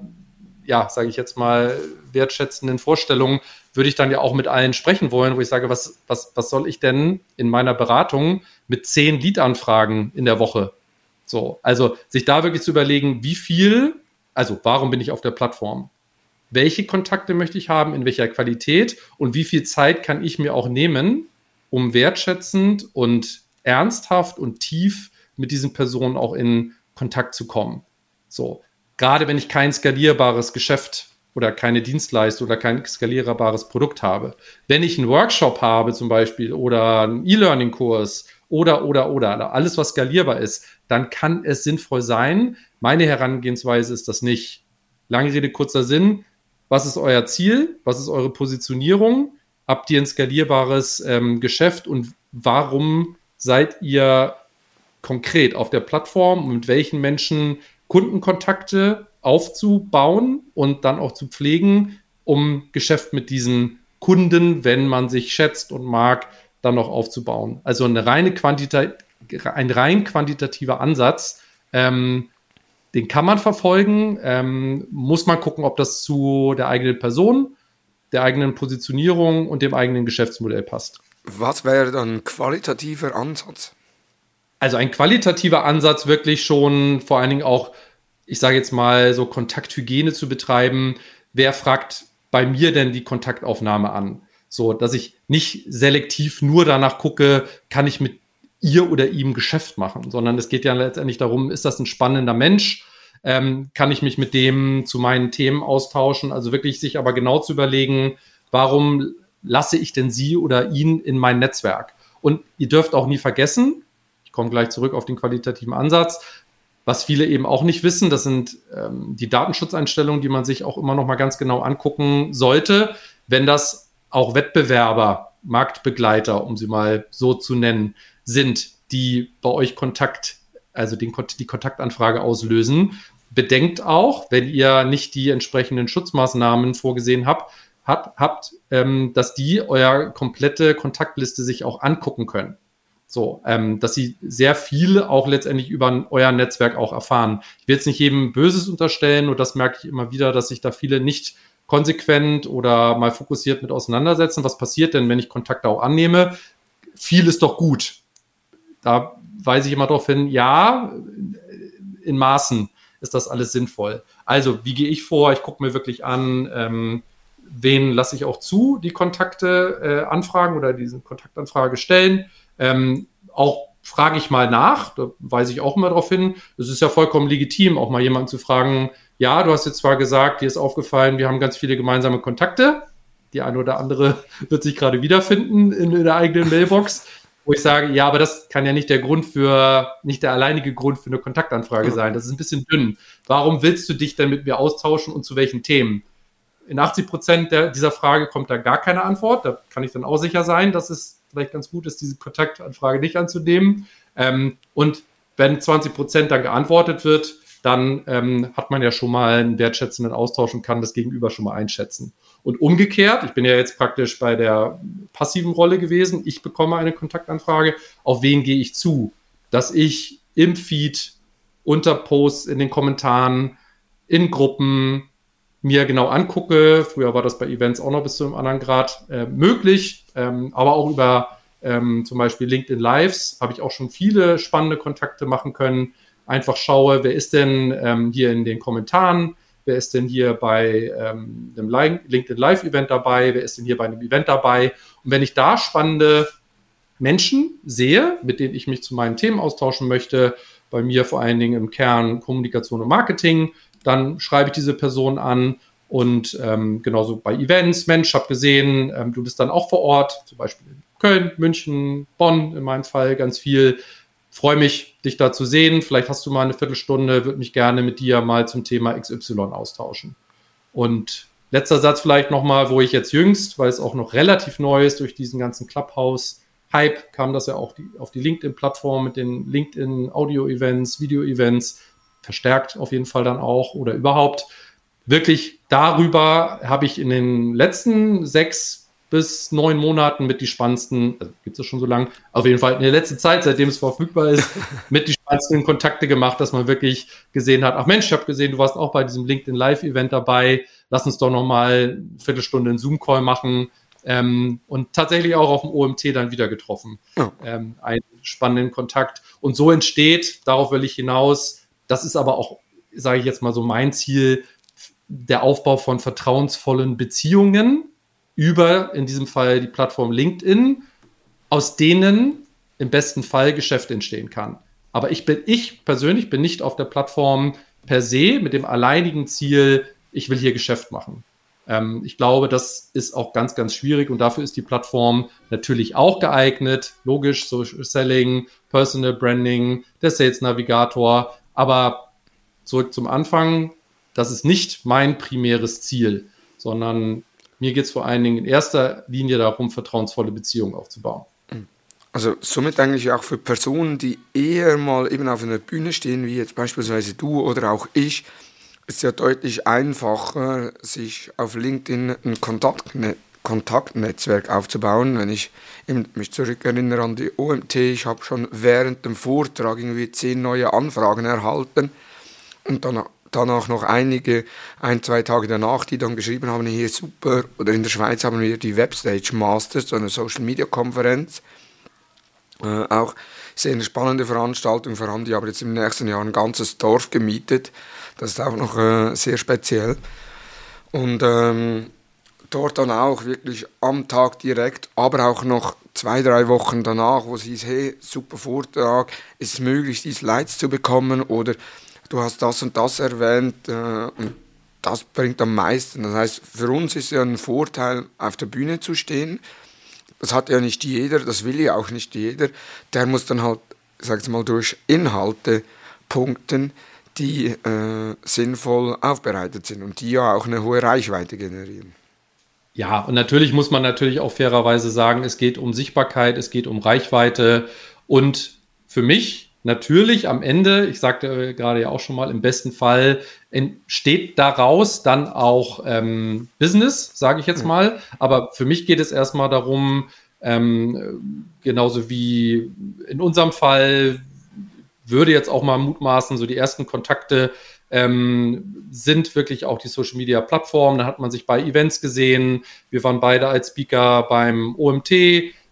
ja, sage ich jetzt mal, wertschätzenden Vorstellungen würde ich dann ja auch mit allen sprechen wollen, wo ich sage, was, was, was soll ich denn in meiner Beratung mit zehn Lead-Anfragen in der Woche? So, also sich da wirklich zu überlegen, wie viel, also warum bin ich auf der Plattform? Welche Kontakte möchte ich haben, in welcher Qualität und wie viel Zeit kann ich mir auch nehmen, um wertschätzend und ernsthaft und tief mit diesen Personen auch in Kontakt zu kommen? So, gerade wenn ich kein skalierbares Geschäft oder keine Dienstleistung oder kein skalierbares Produkt habe. Wenn ich einen Workshop habe zum Beispiel oder einen E-Learning-Kurs oder, oder, oder, alles, was skalierbar ist, dann kann es sinnvoll sein. Meine Herangehensweise ist das nicht. Lange Rede, kurzer Sinn. Was ist euer Ziel? Was ist eure Positionierung? Habt ihr ein skalierbares ähm, Geschäft und warum seid ihr konkret auf der Plattform und mit welchen Menschen Kundenkontakte aufzubauen und dann auch zu pflegen, um Geschäft mit diesen Kunden, wenn man sich schätzt und mag, dann noch aufzubauen. Also eine reine Quantita ein rein quantitativer Ansatz, ähm, den kann man verfolgen, ähm, muss man gucken, ob das zu der eigenen Person, der eigenen Positionierung und dem eigenen Geschäftsmodell passt. Was wäre dann ein qualitativer Ansatz? Also ein qualitativer Ansatz wirklich schon vor allen Dingen auch, ich sage jetzt mal, so Kontakthygiene zu betreiben. Wer fragt bei mir denn die Kontaktaufnahme an? So, dass ich nicht selektiv nur danach gucke, kann ich mit ihr oder ihm Geschäft machen, sondern es geht ja letztendlich darum, ist das ein spannender Mensch? Ähm, kann ich mich mit dem zu meinen Themen austauschen? Also wirklich sich aber genau zu überlegen, warum lasse ich denn sie oder ihn in mein Netzwerk? Und ihr dürft auch nie vergessen, komme gleich zurück auf den qualitativen Ansatz. Was viele eben auch nicht wissen, das sind ähm, die Datenschutzeinstellungen, die man sich auch immer noch mal ganz genau angucken sollte, wenn das auch Wettbewerber, Marktbegleiter, um sie mal so zu nennen, sind, die bei euch Kontakt, also den, die Kontaktanfrage auslösen. Bedenkt auch, wenn ihr nicht die entsprechenden Schutzmaßnahmen vorgesehen habt, hat, habt, ähm, dass die euer komplette Kontaktliste sich auch angucken können. So, ähm, dass sie sehr viel auch letztendlich über euer Netzwerk auch erfahren. Ich will jetzt nicht jedem Böses unterstellen, und das merke ich immer wieder, dass sich da viele nicht konsequent oder mal fokussiert mit auseinandersetzen. Was passiert denn, wenn ich Kontakte auch annehme? Viel ist doch gut. Da weise ich immer darauf hin, ja, in Maßen ist das alles sinnvoll. Also, wie gehe ich vor? Ich gucke mir wirklich an, ähm, wen lasse ich auch zu, die Kontakte äh, anfragen oder diese Kontaktanfrage stellen ähm, auch frage ich mal nach, da weise ich auch immer darauf hin. Es ist ja vollkommen legitim, auch mal jemanden zu fragen, ja, du hast jetzt zwar gesagt, dir ist aufgefallen, wir haben ganz viele gemeinsame Kontakte. Die eine oder andere wird sich gerade wiederfinden in, in der eigenen Mailbox, wo ich sage, ja, aber das kann ja nicht der Grund für, nicht der alleinige Grund für eine Kontaktanfrage sein. Das ist ein bisschen dünn. Warum willst du dich denn mit mir austauschen und zu welchen Themen? In 80 Prozent dieser Frage kommt da gar keine Antwort. Da kann ich dann auch sicher sein, dass es vielleicht ganz gut ist, diese Kontaktanfrage nicht anzunehmen. Ähm, und wenn 20 Prozent dann geantwortet wird, dann ähm, hat man ja schon mal einen wertschätzenden Austausch und kann das Gegenüber schon mal einschätzen. Und umgekehrt, ich bin ja jetzt praktisch bei der passiven Rolle gewesen, ich bekomme eine Kontaktanfrage, auf wen gehe ich zu? Dass ich im Feed, unter Posts, in den Kommentaren, in Gruppen, mir genau angucke. Früher war das bei Events auch noch bis zu einem anderen Grad äh, möglich, ähm, aber auch über ähm, zum Beispiel LinkedIn Lives habe ich auch schon viele spannende Kontakte machen können. Einfach schaue, wer ist denn ähm, hier in den Kommentaren, wer ist denn hier bei ähm, einem LinkedIn Live-Event dabei, wer ist denn hier bei einem Event dabei. Und wenn ich da spannende Menschen sehe, mit denen ich mich zu meinen Themen austauschen möchte, bei mir vor allen Dingen im Kern Kommunikation und Marketing, dann schreibe ich diese Person an und ähm, genauso bei Events, Mensch, habe gesehen, ähm, du bist dann auch vor Ort, zum Beispiel in Köln, München, Bonn in meinem Fall ganz viel. Freue mich, dich da zu sehen. Vielleicht hast du mal eine Viertelstunde, würde mich gerne mit dir mal zum Thema XY austauschen. Und letzter Satz vielleicht nochmal, wo ich jetzt jüngst, weil es auch noch relativ neu ist durch diesen ganzen Clubhouse-Hype, kam das ja auch die, auf die LinkedIn-Plattform mit den LinkedIn-Audio-Events, Video-Events, verstärkt auf jeden Fall dann auch oder überhaupt. Wirklich darüber habe ich in den letzten sechs bis neun Monaten mit die spannendsten, also gibt es schon so lange, auf jeden Fall in der letzten Zeit, seitdem es verfügbar ist, mit die spannendsten Kontakte gemacht, dass man wirklich gesehen hat, ach Mensch, ich habe gesehen, du warst auch bei diesem LinkedIn Live-Event dabei, lass uns doch nochmal eine Viertelstunde einen Zoom-Call machen ähm, und tatsächlich auch auf dem OMT dann wieder getroffen. Ja. Ähm, einen spannenden Kontakt. Und so entsteht, darauf will ich hinaus, das ist aber auch, sage ich jetzt mal so, mein Ziel, der Aufbau von vertrauensvollen Beziehungen, über in diesem Fall die Plattform LinkedIn, aus denen im besten Fall Geschäft entstehen kann. Aber ich bin, ich persönlich bin nicht auf der Plattform per se mit dem alleinigen Ziel, ich will hier Geschäft machen. Ähm, ich glaube, das ist auch ganz, ganz schwierig und dafür ist die Plattform natürlich auch geeignet. Logisch, Social Selling, Personal Branding, der Sales Navigator. Aber zurück zum Anfang, das ist nicht mein primäres Ziel, sondern mir geht es vor allen Dingen in erster Linie darum, vertrauensvolle Beziehungen aufzubauen. Also somit eigentlich auch für Personen, die eher mal eben auf einer Bühne stehen, wie jetzt beispielsweise du oder auch ich, ist ja deutlich einfacher, sich auf LinkedIn ein Kontaktne Kontaktnetzwerk aufzubauen. Wenn ich mich zurückerinnere an die OMT, ich habe schon während dem Vortrag irgendwie zehn neue Anfragen erhalten und dann danach noch einige, ein, zwei Tage danach, die dann geschrieben haben, hier super, oder in der Schweiz haben wir die Webstage Masters, so eine Social Media Konferenz. Äh, auch sehr eine spannende Veranstaltung, vor allem die haben jetzt im nächsten Jahr ein ganzes Dorf gemietet. Das ist auch noch äh, sehr speziell. Und ähm, dort dann auch wirklich am Tag direkt, aber auch noch zwei, drei Wochen danach, wo es hieß, hey, super Vortrag, ist es möglich, die Slides zu bekommen oder du hast das und das erwähnt äh, und das bringt am meisten. Das heißt, für uns ist ja ein Vorteil, auf der Bühne zu stehen. Das hat ja nicht jeder, das will ja auch nicht jeder. Der muss dann halt, sag ich mal, durch Inhalte punkten, die äh, sinnvoll aufbereitet sind und die ja auch eine hohe Reichweite generieren. Ja, und natürlich muss man natürlich auch fairerweise sagen, es geht um Sichtbarkeit, es geht um Reichweite und für mich natürlich am Ende, ich sagte äh, gerade ja auch schon mal, im besten Fall entsteht daraus dann auch ähm, Business, sage ich jetzt mal. Aber für mich geht es erstmal darum, ähm, genauso wie in unserem Fall, würde jetzt auch mal mutmaßen, so die ersten Kontakte ähm, sind wirklich auch die Social Media Plattformen. Da hat man sich bei Events gesehen. Wir waren beide als Speaker beim OMT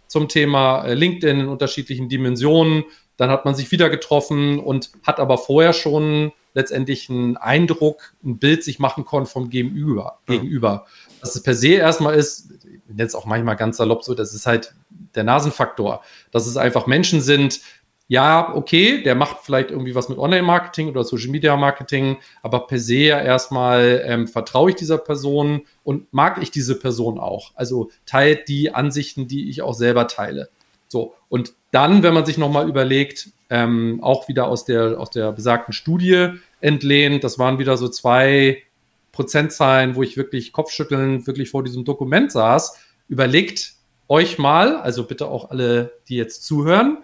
zum Thema äh, LinkedIn in unterschiedlichen Dimensionen. Dann hat man sich wieder getroffen und hat aber vorher schon letztendlich einen Eindruck, ein Bild sich machen können vom Gegenüber. Ja. gegenüber. Dass es per se erstmal ist, jetzt auch manchmal ganz salopp so, das ist halt der Nasenfaktor. Dass es einfach Menschen sind, ja, okay, der macht vielleicht irgendwie was mit Online-Marketing oder Social-Media-Marketing, aber per se ja erstmal ähm, vertraue ich dieser Person und mag ich diese Person auch. Also teilt die Ansichten, die ich auch selber teile. So, und dann, wenn man sich nochmal überlegt, ähm, auch wieder aus der, aus der besagten Studie entlehnt, das waren wieder so zwei Prozentzahlen, wo ich wirklich kopfschütteln wirklich vor diesem Dokument saß. Überlegt euch mal, also bitte auch alle, die jetzt zuhören,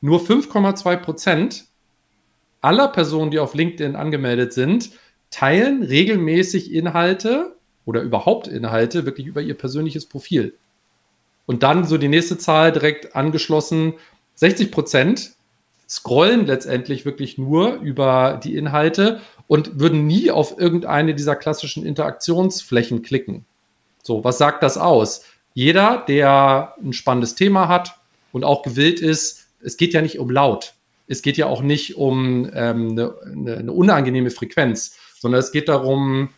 nur 5,2 Prozent aller Personen, die auf LinkedIn angemeldet sind, teilen regelmäßig Inhalte oder überhaupt Inhalte wirklich über ihr persönliches Profil. Und dann so die nächste Zahl direkt angeschlossen, 60 Prozent scrollen letztendlich wirklich nur über die Inhalte und würden nie auf irgendeine dieser klassischen Interaktionsflächen klicken. So, was sagt das aus? Jeder, der ein spannendes Thema hat und auch gewillt ist, es geht ja nicht um laut. Es geht ja auch nicht um ähm, eine, eine unangenehme Frequenz, sondern es geht darum,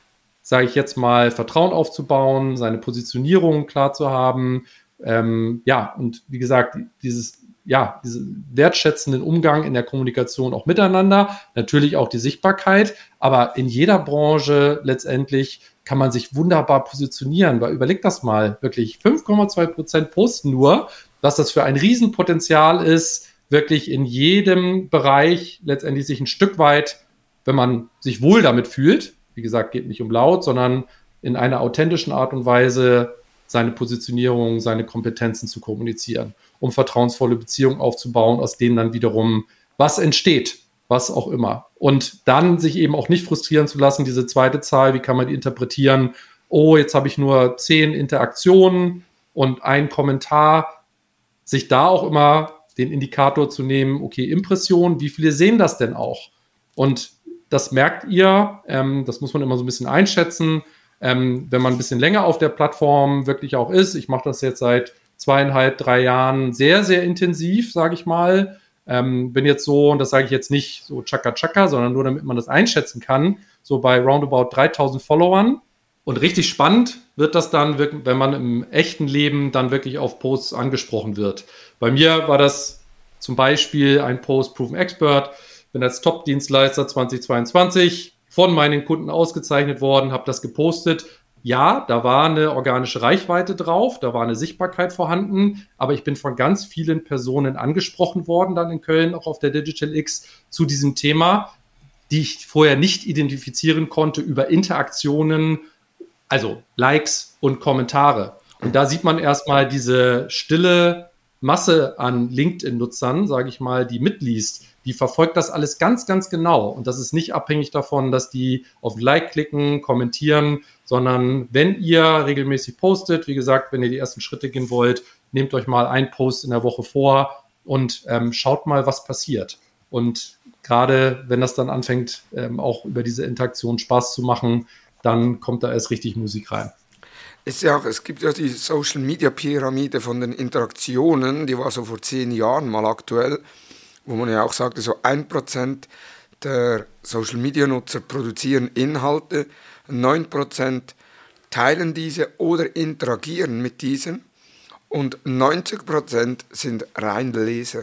sage ich jetzt mal, Vertrauen aufzubauen, seine Positionierung klar zu haben. Ähm, ja, und wie gesagt, dieses ja, diesen wertschätzenden Umgang in der Kommunikation auch miteinander, natürlich auch die Sichtbarkeit, aber in jeder Branche letztendlich kann man sich wunderbar positionieren, weil überleg das mal, wirklich 5,2 Prozent posten nur, was das für ein Riesenpotenzial ist, wirklich in jedem Bereich letztendlich sich ein Stück weit, wenn man sich wohl damit fühlt, wie gesagt, geht nicht um laut, sondern in einer authentischen Art und Weise seine Positionierung, seine Kompetenzen zu kommunizieren, um vertrauensvolle Beziehungen aufzubauen, aus denen dann wiederum was entsteht, was auch immer. Und dann sich eben auch nicht frustrieren zu lassen, diese zweite Zahl, wie kann man die interpretieren? Oh, jetzt habe ich nur zehn Interaktionen und ein Kommentar, sich da auch immer den Indikator zu nehmen, okay, Impression, wie viele sehen das denn auch? Und das merkt ihr, ähm, das muss man immer so ein bisschen einschätzen. Ähm, wenn man ein bisschen länger auf der Plattform wirklich auch ist, ich mache das jetzt seit zweieinhalb, drei Jahren sehr, sehr intensiv, sage ich mal. Ähm, bin jetzt so, und das sage ich jetzt nicht so chaka chaka, sondern nur damit man das einschätzen kann, so bei roundabout 3000 Followern. Und richtig spannend wird das dann, wenn man im echten Leben dann wirklich auf Posts angesprochen wird. Bei mir war das zum Beispiel ein Post Proven Expert, bin als Top-Dienstleister 2022 von meinen Kunden ausgezeichnet worden, habe das gepostet. Ja, da war eine organische Reichweite drauf, da war eine Sichtbarkeit vorhanden, aber ich bin von ganz vielen Personen angesprochen worden, dann in Köln, auch auf der Digital X, zu diesem Thema, die ich vorher nicht identifizieren konnte über Interaktionen, also Likes und Kommentare. Und da sieht man erstmal diese stille Masse an LinkedIn-Nutzern, sage ich mal, die mitliest die verfolgt das alles ganz, ganz genau. Und das ist nicht abhängig davon, dass die auf Like klicken, kommentieren, sondern wenn ihr regelmäßig postet, wie gesagt, wenn ihr die ersten Schritte gehen wollt, nehmt euch mal einen Post in der Woche vor und ähm, schaut mal, was passiert. Und gerade wenn das dann anfängt, ähm, auch über diese Interaktion Spaß zu machen, dann kommt da erst richtig Musik rein. Es, ja, es gibt ja die Social Media Pyramide von den Interaktionen, die war so vor zehn Jahren mal aktuell wo man ja auch sagte, so ein Prozent der Social-Media-Nutzer produzieren Inhalte, 9% teilen diese oder interagieren mit diesen und 90% sind rein Leser.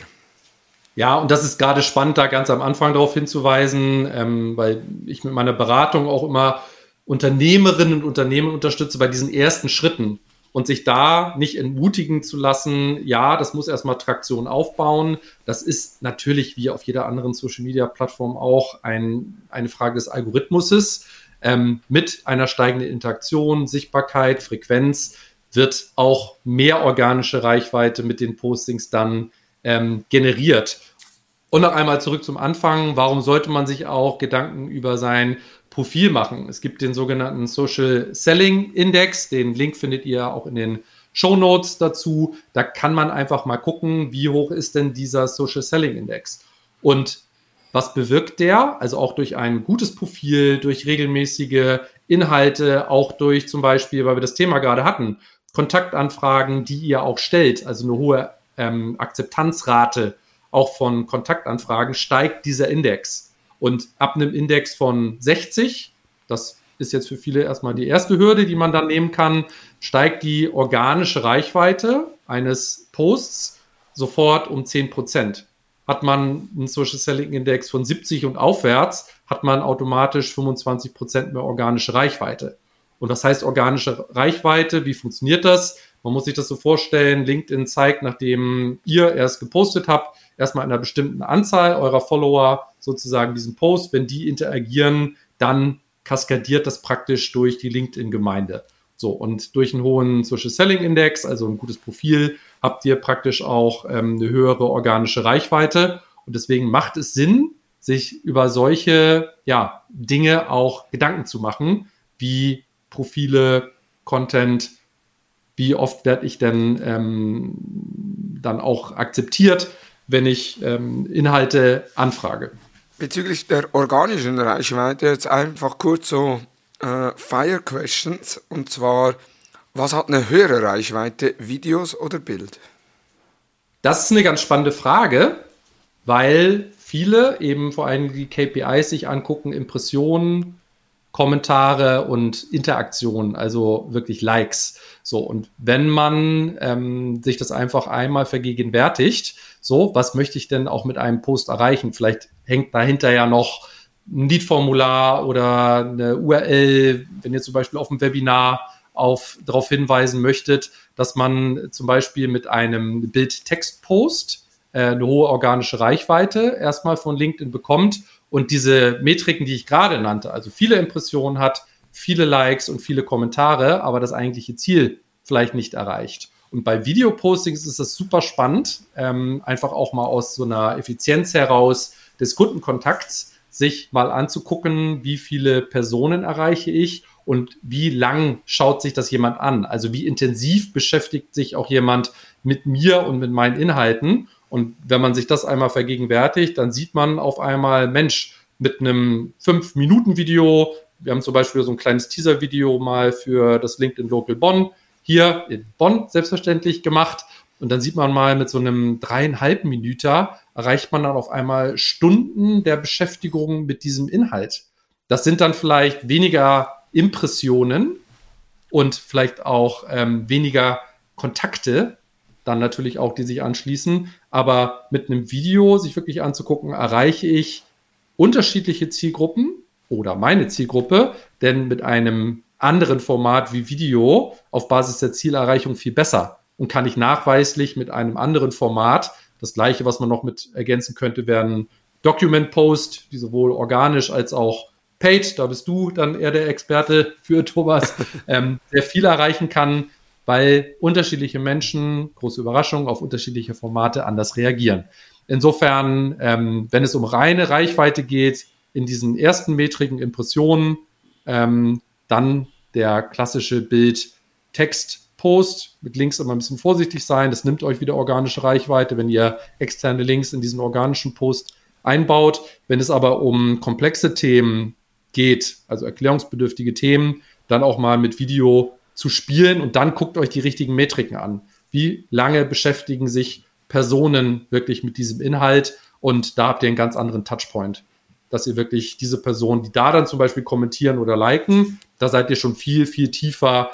Ja, und das ist gerade spannend, da ganz am Anfang darauf hinzuweisen, ähm, weil ich mit meiner Beratung auch immer Unternehmerinnen und Unternehmen unterstütze bei diesen ersten Schritten und sich da nicht entmutigen zu lassen, ja, das muss erstmal Traktion aufbauen. Das ist natürlich wie auf jeder anderen Social Media Plattform auch ein, eine Frage des Algorithmuses. Ähm, mit einer steigenden Interaktion, Sichtbarkeit, Frequenz wird auch mehr organische Reichweite mit den Postings dann ähm, generiert. Und noch einmal zurück zum Anfang. Warum sollte man sich auch Gedanken über sein Profil machen. Es gibt den sogenannten Social Selling Index, den Link findet ihr auch in den Show Notes dazu. Da kann man einfach mal gucken, wie hoch ist denn dieser Social Selling Index. Und was bewirkt der? Also auch durch ein gutes Profil, durch regelmäßige Inhalte, auch durch zum Beispiel, weil wir das Thema gerade hatten, Kontaktanfragen, die ihr auch stellt, also eine hohe ähm, Akzeptanzrate auch von Kontaktanfragen, steigt dieser Index. Und ab einem Index von 60, das ist jetzt für viele erstmal die erste Hürde, die man dann nehmen kann, steigt die organische Reichweite eines Posts sofort um 10 Prozent. Hat man einen Social Selling Index von 70 und aufwärts, hat man automatisch 25 Prozent mehr organische Reichweite. Und das heißt organische Reichweite, wie funktioniert das? Man muss sich das so vorstellen, LinkedIn zeigt, nachdem ihr erst gepostet habt, erstmal einer bestimmten Anzahl eurer Follower sozusagen diesen Post. Wenn die interagieren, dann kaskadiert das praktisch durch die LinkedIn-Gemeinde. So, und durch einen hohen Social Selling Index, also ein gutes Profil, habt ihr praktisch auch ähm, eine höhere organische Reichweite. Und deswegen macht es Sinn, sich über solche ja, Dinge auch Gedanken zu machen, wie Profile, Content, wie oft werde ich denn ähm, dann auch akzeptiert, wenn ich ähm, Inhalte anfrage. Bezüglich der organischen Reichweite jetzt einfach kurz so äh, Fire Questions und zwar, was hat eine höhere Reichweite, Videos oder Bild? Das ist eine ganz spannende Frage, weil viele eben vor allem die KPIs sich angucken, Impressionen, Kommentare und Interaktionen, also wirklich Likes. So, und wenn man ähm, sich das einfach einmal vergegenwärtigt, so, was möchte ich denn auch mit einem Post erreichen? Vielleicht hängt dahinter ja noch ein Lead-Formular oder eine URL, wenn ihr zum Beispiel auf dem Webinar auf, darauf hinweisen möchtet, dass man zum Beispiel mit einem Bild-Text-Post äh, eine hohe organische Reichweite erstmal von LinkedIn bekommt und diese Metriken, die ich gerade nannte, also viele Impressionen hat, viele Likes und viele Kommentare, aber das eigentliche Ziel vielleicht nicht erreicht. Und bei Videopostings ist das super spannend, ähm, einfach auch mal aus so einer Effizienz heraus des Kundenkontakts sich mal anzugucken, wie viele Personen erreiche ich und wie lang schaut sich das jemand an? Also wie intensiv beschäftigt sich auch jemand mit mir und mit meinen Inhalten? Und wenn man sich das einmal vergegenwärtigt, dann sieht man auf einmal, Mensch, mit einem 5-Minuten-Video, wir haben zum Beispiel so ein kleines Teaser-Video mal für das LinkedIn Local Bonn hier in Bonn selbstverständlich gemacht. Und dann sieht man mal mit so einem dreieinhalb Minüter erreicht man dann auf einmal Stunden der Beschäftigung mit diesem Inhalt. Das sind dann vielleicht weniger Impressionen und vielleicht auch ähm, weniger Kontakte, dann natürlich auch, die sich anschließen. Aber mit einem Video sich wirklich anzugucken, erreiche ich unterschiedliche Zielgruppen oder meine Zielgruppe, denn mit einem anderen Format wie Video auf Basis der Zielerreichung viel besser und kann ich nachweislich mit einem anderen Format, das gleiche, was man noch mit ergänzen könnte, werden Document Post, die sowohl organisch als auch Paid, da bist du dann eher der Experte für Thomas, ähm, sehr viel erreichen kann, weil unterschiedliche Menschen, große Überraschung, auf unterschiedliche Formate anders reagieren. Insofern, ähm, wenn es um reine Reichweite geht, in diesen ersten metrigen Impressionen, ähm, dann der klassische Bild-Text-Post mit Links immer ein bisschen vorsichtig sein. Das nimmt euch wieder organische Reichweite, wenn ihr externe Links in diesen organischen Post einbaut. Wenn es aber um komplexe Themen geht, also erklärungsbedürftige Themen, dann auch mal mit Video zu spielen und dann guckt euch die richtigen Metriken an. Wie lange beschäftigen sich Personen wirklich mit diesem Inhalt? Und da habt ihr einen ganz anderen Touchpoint, dass ihr wirklich diese Personen, die da dann zum Beispiel kommentieren oder liken, da seid ihr schon viel, viel tiefer,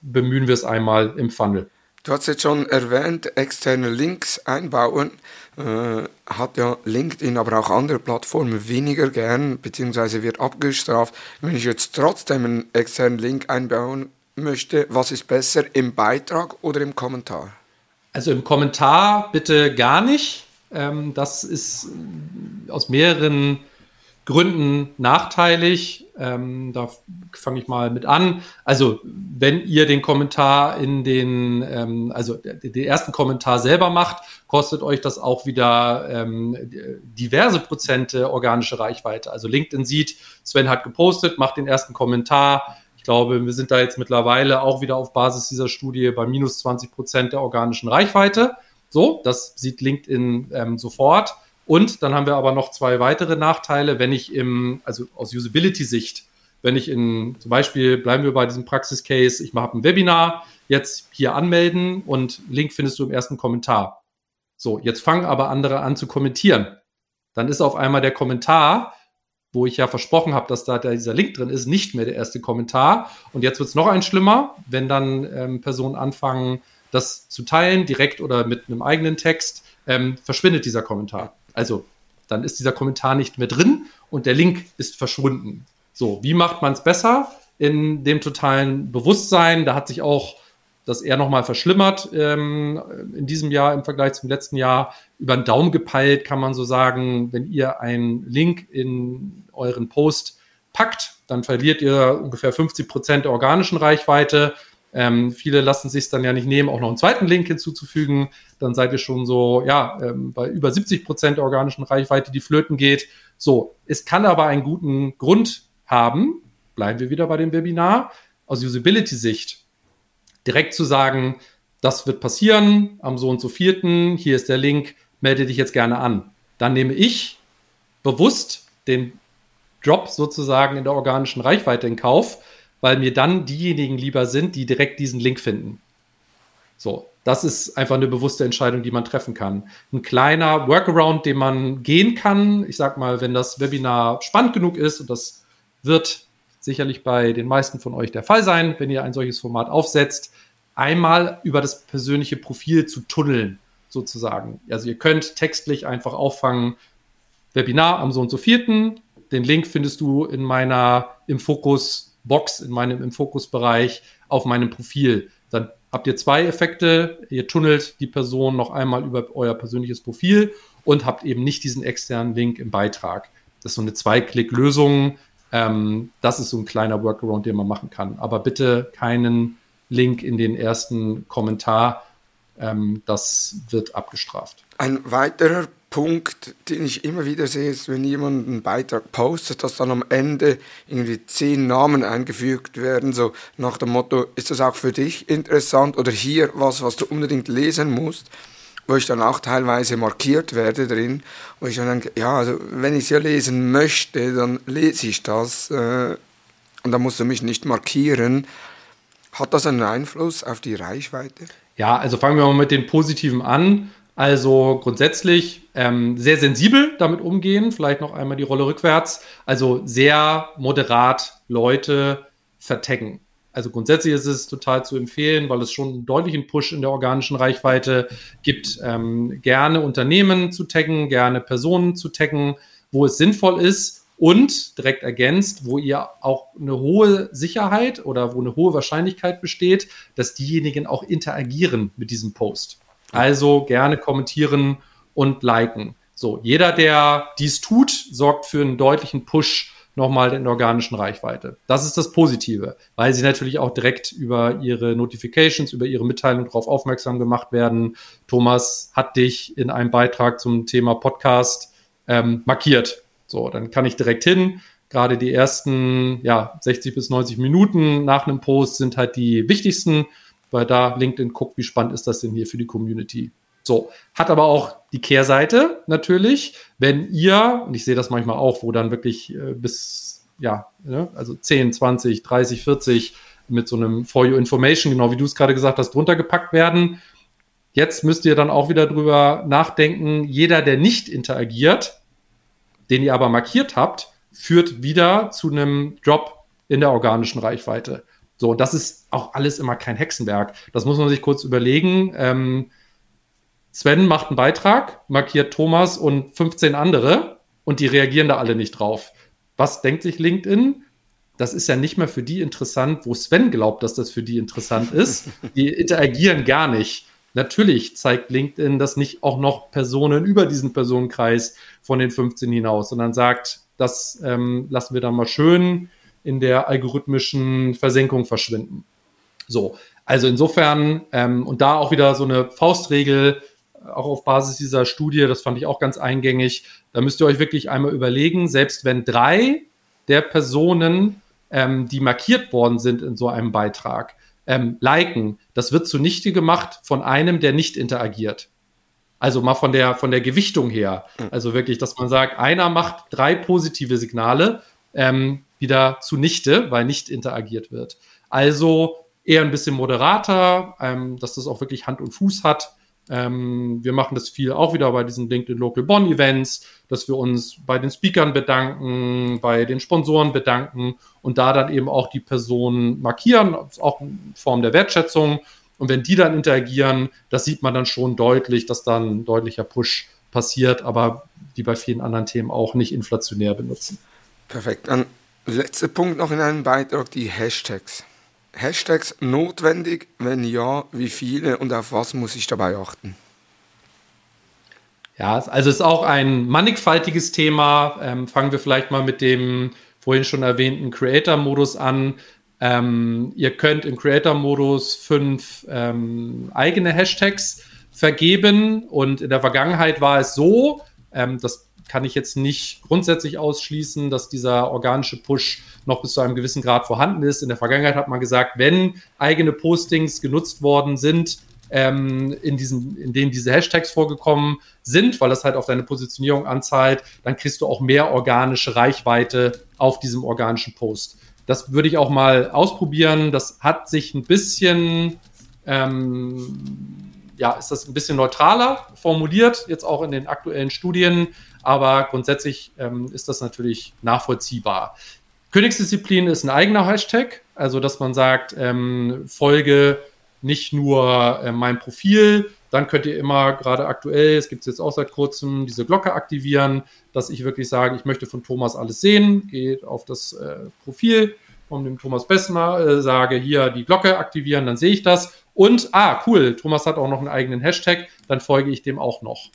bemühen wir es einmal im Funnel. Du hast jetzt schon erwähnt, externe Links einbauen äh, hat ja LinkedIn, aber auch andere Plattformen weniger gern, beziehungsweise wird abgestraft. Wenn ich jetzt trotzdem einen externen Link einbauen möchte, was ist besser, im Beitrag oder im Kommentar? Also im Kommentar bitte gar nicht. Ähm, das ist aus mehreren Gründen nachteilig. Ähm, da fange ich mal mit an. Also, wenn ihr den Kommentar in den, ähm, also den ersten Kommentar selber macht, kostet euch das auch wieder ähm, diverse Prozente organische Reichweite. Also LinkedIn sieht, Sven hat gepostet, macht den ersten Kommentar. Ich glaube, wir sind da jetzt mittlerweile auch wieder auf Basis dieser Studie bei minus 20 Prozent der organischen Reichweite. So, das sieht LinkedIn ähm, sofort. Und dann haben wir aber noch zwei weitere Nachteile, wenn ich im, also aus Usability-Sicht, wenn ich in, zum Beispiel bleiben wir bei diesem Praxis-Case, ich mache ein Webinar, jetzt hier anmelden und Link findest du im ersten Kommentar. So, jetzt fangen aber andere an zu kommentieren. Dann ist auf einmal der Kommentar, wo ich ja versprochen habe, dass da dieser Link drin ist, nicht mehr der erste Kommentar. Und jetzt wird es noch ein schlimmer, wenn dann ähm, Personen anfangen, das zu teilen, direkt oder mit einem eigenen Text, ähm, verschwindet dieser Kommentar. Also dann ist dieser Kommentar nicht mehr drin und der Link ist verschwunden. So, wie macht man es besser? In dem totalen Bewusstsein, da hat sich auch das eher nochmal verschlimmert ähm, in diesem Jahr im Vergleich zum letzten Jahr. Über den Daumen gepeilt kann man so sagen, wenn ihr einen Link in euren Post packt, dann verliert ihr ungefähr 50 Prozent der organischen Reichweite ähm, viele lassen sich dann ja nicht nehmen, auch noch einen zweiten Link hinzuzufügen. Dann seid ihr schon so, ja, ähm, bei über 70 Prozent der organischen Reichweite, die flöten geht. So, es kann aber einen guten Grund haben, bleiben wir wieder bei dem Webinar, aus Usability-Sicht, direkt zu sagen, das wird passieren am so und so vierten, hier ist der Link, melde dich jetzt gerne an. Dann nehme ich bewusst den Drop sozusagen in der organischen Reichweite in Kauf, weil mir dann diejenigen lieber sind, die direkt diesen Link finden. So, das ist einfach eine bewusste Entscheidung, die man treffen kann. Ein kleiner Workaround, den man gehen kann. Ich sag mal, wenn das Webinar spannend genug ist und das wird sicherlich bei den meisten von euch der Fall sein, wenn ihr ein solches Format aufsetzt, einmal über das persönliche Profil zu tunneln, sozusagen. Also ihr könnt textlich einfach auffangen, Webinar am so und so vierten. Den Link findest du in meiner im Fokus Box, in meinem im Fokus Bereich auf meinem Profil. Dann habt ihr zwei Effekte. Ihr tunnelt die Person noch einmal über euer persönliches Profil und habt eben nicht diesen externen Link im Beitrag. Das ist so eine Zwei-Klick-Lösung. Ähm, das ist so ein kleiner Workaround, den man machen kann. Aber bitte keinen Link in den ersten Kommentar. Ähm, das wird abgestraft. Ein weiterer Punkt, den ich immer wieder sehe, ist, wenn jemand einen Beitrag postet, dass dann am Ende irgendwie zehn Namen eingefügt werden, so nach dem Motto, ist das auch für dich interessant oder hier was, was du unbedingt lesen musst, wo ich dann auch teilweise markiert werde drin, wo ich dann denke, ja, also wenn ich es ja lesen möchte, dann lese ich das äh, und dann musst du mich nicht markieren. Hat das einen Einfluss auf die Reichweite? Ja, also fangen wir mal mit den Positiven an. Also grundsätzlich ähm, sehr sensibel damit umgehen, vielleicht noch einmal die Rolle rückwärts. Also sehr moderat Leute vertaggen. Also grundsätzlich ist es total zu empfehlen, weil es schon einen deutlichen Push in der organischen Reichweite gibt, ähm, gerne Unternehmen zu taggen, gerne Personen zu taggen, wo es sinnvoll ist und direkt ergänzt, wo ihr auch eine hohe Sicherheit oder wo eine hohe Wahrscheinlichkeit besteht, dass diejenigen auch interagieren mit diesem Post. Also gerne kommentieren und liken. So, jeder, der dies tut, sorgt für einen deutlichen Push nochmal in der organischen Reichweite. Das ist das Positive, weil sie natürlich auch direkt über ihre Notifications, über ihre Mitteilungen darauf aufmerksam gemacht werden. Thomas hat dich in einem Beitrag zum Thema Podcast ähm, markiert. So, dann kann ich direkt hin. Gerade die ersten ja, 60 bis 90 Minuten nach einem Post sind halt die wichtigsten weil da LinkedIn guckt, wie spannend ist das denn hier für die Community. So, hat aber auch die Kehrseite natürlich, wenn ihr, und ich sehe das manchmal auch, wo dann wirklich äh, bis, ja, ne, also 10, 20, 30, 40 mit so einem For You Information, genau wie du es gerade gesagt hast, drunter gepackt werden. Jetzt müsst ihr dann auch wieder drüber nachdenken, jeder, der nicht interagiert, den ihr aber markiert habt, führt wieder zu einem Drop in der organischen Reichweite. So, das ist auch alles immer kein Hexenwerk. Das muss man sich kurz überlegen. Ähm, Sven macht einen Beitrag, markiert Thomas und 15 andere und die reagieren da alle nicht drauf. Was denkt sich LinkedIn? Das ist ja nicht mehr für die interessant, wo Sven glaubt, dass das für die interessant ist. Die interagieren gar nicht. Natürlich zeigt LinkedIn das nicht auch noch Personen über diesen Personenkreis von den 15 hinaus, sondern sagt, das ähm, lassen wir da mal schön in der algorithmischen Versenkung verschwinden. So, also insofern, ähm, und da auch wieder so eine Faustregel, auch auf Basis dieser Studie, das fand ich auch ganz eingängig, da müsst ihr euch wirklich einmal überlegen, selbst wenn drei der Personen, ähm, die markiert worden sind in so einem Beitrag, ähm, liken, das wird zunichte gemacht von einem, der nicht interagiert. Also mal von der, von der Gewichtung her. Hm. Also wirklich, dass man sagt, einer macht drei positive Signale, ähm, wieder zunichte, weil nicht interagiert wird. Also eher ein bisschen moderater, ähm, dass das auch wirklich Hand und Fuß hat. Ähm, wir machen das viel auch wieder bei diesen LinkedIn Local Bonn Events, dass wir uns bei den Speakern bedanken, bei den Sponsoren bedanken und da dann eben auch die Personen markieren, auch in Form der Wertschätzung. Und wenn die dann interagieren, das sieht man dann schon deutlich, dass dann ein deutlicher Push passiert, aber wie bei vielen anderen Themen auch nicht inflationär benutzen. Perfekt. Dann letzter Punkt noch in einem Beitrag, die Hashtags. Hashtags notwendig? Wenn ja, wie viele und auf was muss ich dabei achten? Ja, also ist auch ein mannigfaltiges Thema. Ähm, fangen wir vielleicht mal mit dem vorhin schon erwähnten Creator-Modus an. Ähm, ihr könnt im Creator-Modus fünf ähm, eigene Hashtags vergeben und in der Vergangenheit war es so, ähm, das kann ich jetzt nicht grundsätzlich ausschließen, dass dieser organische Push noch bis zu einem gewissen Grad vorhanden ist. In der Vergangenheit hat man gesagt, wenn eigene Postings genutzt worden sind, ähm, in, diesen, in denen diese Hashtags vorgekommen sind, weil das halt auf deine Positionierung anzahlt, dann kriegst du auch mehr organische Reichweite auf diesem organischen Post. Das würde ich auch mal ausprobieren. Das hat sich ein bisschen, ähm, ja, ist das ein bisschen neutraler formuliert, jetzt auch in den aktuellen Studien aber grundsätzlich ähm, ist das natürlich nachvollziehbar. Königsdisziplin ist ein eigener Hashtag, also dass man sagt, ähm, folge nicht nur äh, mein Profil, dann könnt ihr immer gerade aktuell, es gibt es jetzt auch seit kurzem, diese Glocke aktivieren, dass ich wirklich sage, ich möchte von Thomas alles sehen, geht auf das äh, Profil von dem Thomas Bessmer, äh, sage hier die Glocke aktivieren, dann sehe ich das. Und, ah, cool, Thomas hat auch noch einen eigenen Hashtag, dann folge ich dem auch noch.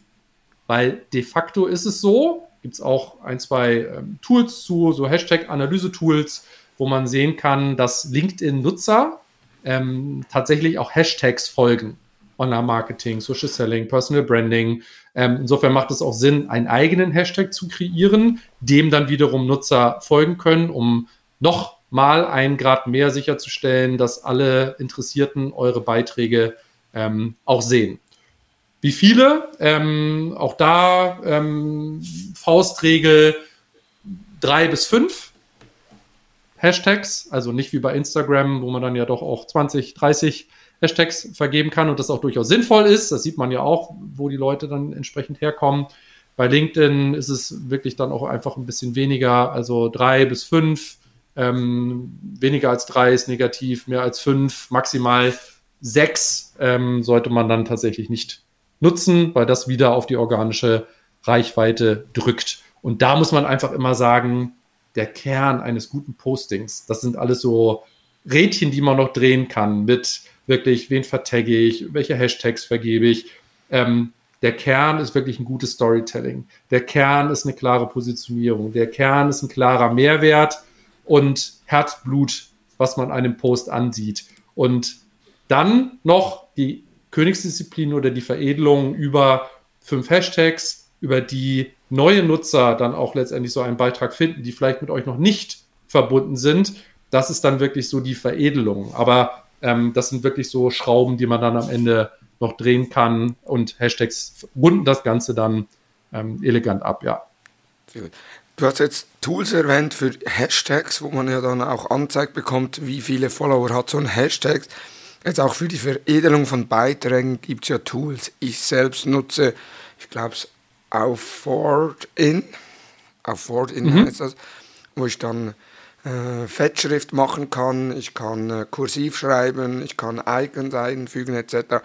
Weil de facto ist es so, gibt es auch ein, zwei ähm, Tools zu, so Hashtag-Analyse-Tools, wo man sehen kann, dass LinkedIn-Nutzer ähm, tatsächlich auch Hashtags folgen. Online-Marketing, Social Selling, Personal Branding. Ähm, insofern macht es auch Sinn, einen eigenen Hashtag zu kreieren, dem dann wiederum Nutzer folgen können, um noch mal einen Grad mehr sicherzustellen, dass alle Interessierten eure Beiträge ähm, auch sehen. Wie viele? Ähm, auch da ähm, Faustregel drei bis fünf Hashtags, also nicht wie bei Instagram, wo man dann ja doch auch 20, 30 Hashtags vergeben kann und das auch durchaus sinnvoll ist. Das sieht man ja auch, wo die Leute dann entsprechend herkommen. Bei LinkedIn ist es wirklich dann auch einfach ein bisschen weniger, also drei bis fünf. Ähm, weniger als drei ist negativ, mehr als fünf, maximal sechs ähm, sollte man dann tatsächlich nicht nutzen, weil das wieder auf die organische Reichweite drückt. Und da muss man einfach immer sagen, der Kern eines guten Postings. Das sind alles so Rädchen, die man noch drehen kann mit wirklich, wen vertagge ich, welche Hashtags vergebe ich. Ähm, der Kern ist wirklich ein gutes Storytelling. Der Kern ist eine klare Positionierung. Der Kern ist ein klarer Mehrwert und Herzblut, was man einem Post ansieht. Und dann noch die Königsdisziplin oder die Veredelung über fünf Hashtags, über die neue Nutzer dann auch letztendlich so einen Beitrag finden, die vielleicht mit euch noch nicht verbunden sind, das ist dann wirklich so die Veredelung. Aber ähm, das sind wirklich so Schrauben, die man dann am Ende noch drehen kann und Hashtags runden das Ganze dann ähm, elegant ab, ja. Du hast jetzt Tools erwähnt für Hashtags, wo man ja dann auch anzeigt bekommt, wie viele Follower hat so ein Hashtag. Jetzt auch für die Veredelung von Beiträgen gibt es ja Tools. Ich selbst nutze, ich glaube es auf FordIn, auf FordIn mhm. heißt das, wo ich dann äh, Fettschrift machen kann, ich kann äh, kursiv schreiben, ich kann Icons einfügen etc.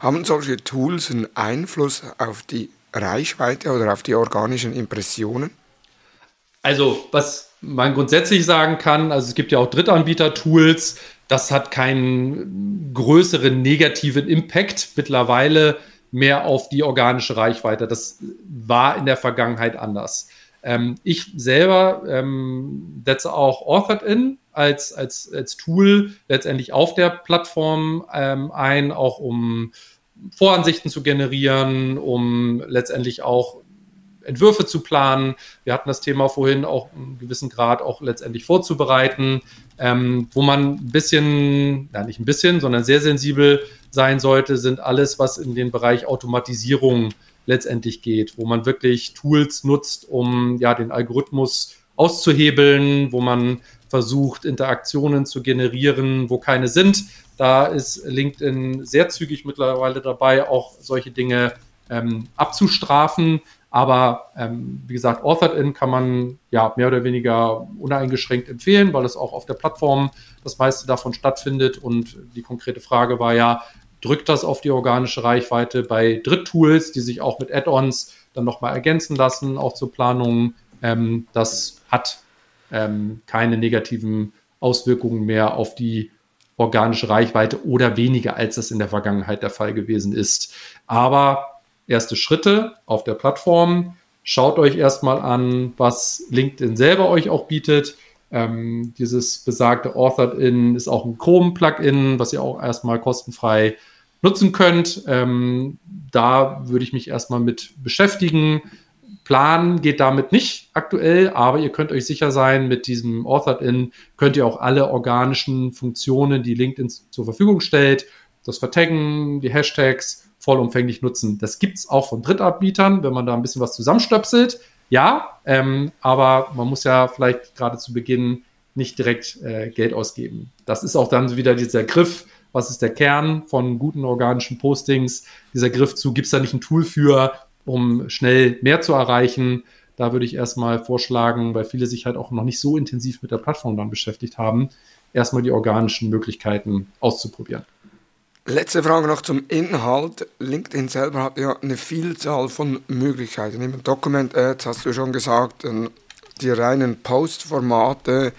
Haben solche Tools einen Einfluss auf die Reichweite oder auf die organischen Impressionen? Also, was man grundsätzlich sagen kann, also es gibt ja auch Drittanbieter-Tools, das hat keinen größeren negativen Impact mittlerweile mehr auf die organische Reichweite. Das war in der Vergangenheit anders. Ähm, ich selber ähm, setze auch AuthorIn als, als, als Tool letztendlich auf der Plattform ähm, ein, auch um Voransichten zu generieren, um letztendlich auch Entwürfe zu planen. Wir hatten das Thema vorhin auch einen gewissen Grad auch letztendlich vorzubereiten, ähm, wo man ein bisschen, ja nicht ein bisschen, sondern sehr sensibel sein sollte, sind alles, was in den Bereich Automatisierung letztendlich geht, wo man wirklich Tools nutzt, um ja den Algorithmus auszuhebeln, wo man versucht, Interaktionen zu generieren, wo keine sind. Da ist LinkedIn sehr zügig mittlerweile dabei, auch solche Dinge ähm, abzustrafen. Aber ähm, wie gesagt, Authored-In kann man ja mehr oder weniger uneingeschränkt empfehlen, weil es auch auf der Plattform das meiste davon stattfindet. Und die konkrete Frage war ja, drückt das auf die organische Reichweite bei Dritttools, die sich auch mit Add-ons dann nochmal ergänzen lassen, auch zur Planung. Ähm, das hat ähm, keine negativen Auswirkungen mehr auf die organische Reichweite oder weniger, als das in der Vergangenheit der Fall gewesen ist. Aber erste Schritte auf der Plattform. Schaut euch erstmal an, was LinkedIn selber euch auch bietet. Ähm, dieses besagte Authored-In ist auch ein Chrome-Plugin, was ihr auch erstmal kostenfrei nutzen könnt. Ähm, da würde ich mich erstmal mit beschäftigen. Plan geht damit nicht aktuell, aber ihr könnt euch sicher sein, mit diesem Authored-In könnt ihr auch alle organischen Funktionen, die LinkedIn zur Verfügung stellt, das Vertaggen, die Hashtags vollumfänglich nutzen. Das gibt es auch von Drittanbietern, wenn man da ein bisschen was zusammenstöpselt. Ja, ähm, aber man muss ja vielleicht gerade zu Beginn nicht direkt äh, Geld ausgeben. Das ist auch dann wieder dieser Griff, was ist der Kern von guten organischen Postings, dieser Griff zu, gibt es da nicht ein Tool für, um schnell mehr zu erreichen. Da würde ich erstmal vorschlagen, weil viele sich halt auch noch nicht so intensiv mit der Plattform dann beschäftigt haben, erstmal die organischen Möglichkeiten auszuprobieren. Letzte Frage noch zum Inhalt. LinkedIn selber hat ja eine Vielzahl von Möglichkeiten. Im Document Ads hast du schon gesagt, die reinen Postformate,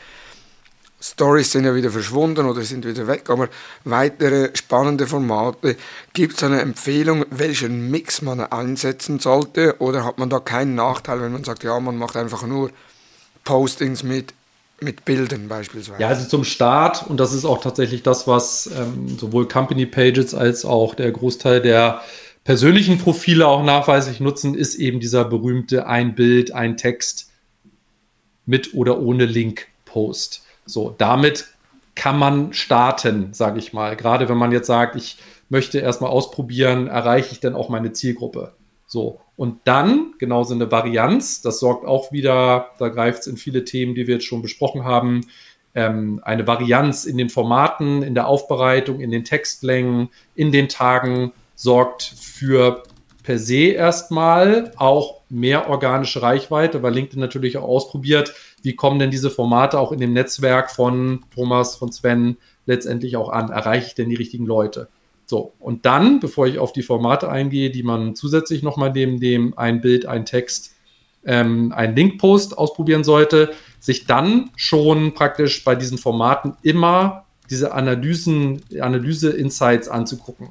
Stories sind ja wieder verschwunden oder sind wieder weg, aber weitere spannende Formate. Gibt es eine Empfehlung, welchen Mix man einsetzen sollte oder hat man da keinen Nachteil, wenn man sagt, ja, man macht einfach nur Postings mit mit Bildern beispielsweise. Ja, also zum Start, und das ist auch tatsächlich das, was ähm, sowohl Company Pages als auch der Großteil der persönlichen Profile auch nachweislich nutzen, ist eben dieser berühmte ein Bild, ein Text mit oder ohne Link-Post. So, damit kann man starten, sage ich mal. Gerade wenn man jetzt sagt, ich möchte erstmal ausprobieren, erreiche ich denn auch meine Zielgruppe. So, und dann genauso eine Varianz, das sorgt auch wieder, da greift es in viele Themen, die wir jetzt schon besprochen haben, ähm, eine Varianz in den Formaten, in der Aufbereitung, in den Textlängen, in den Tagen sorgt für per se erstmal auch mehr organische Reichweite, weil LinkedIn natürlich auch ausprobiert, wie kommen denn diese Formate auch in dem Netzwerk von Thomas, von Sven letztendlich auch an? Erreiche ich denn die richtigen Leute? So, und dann, bevor ich auf die Formate eingehe, die man zusätzlich nochmal neben dem ein Bild, ein Text, ähm, ein Linkpost ausprobieren sollte, sich dann schon praktisch bei diesen Formaten immer diese Analysen, Analyse-Insights anzugucken.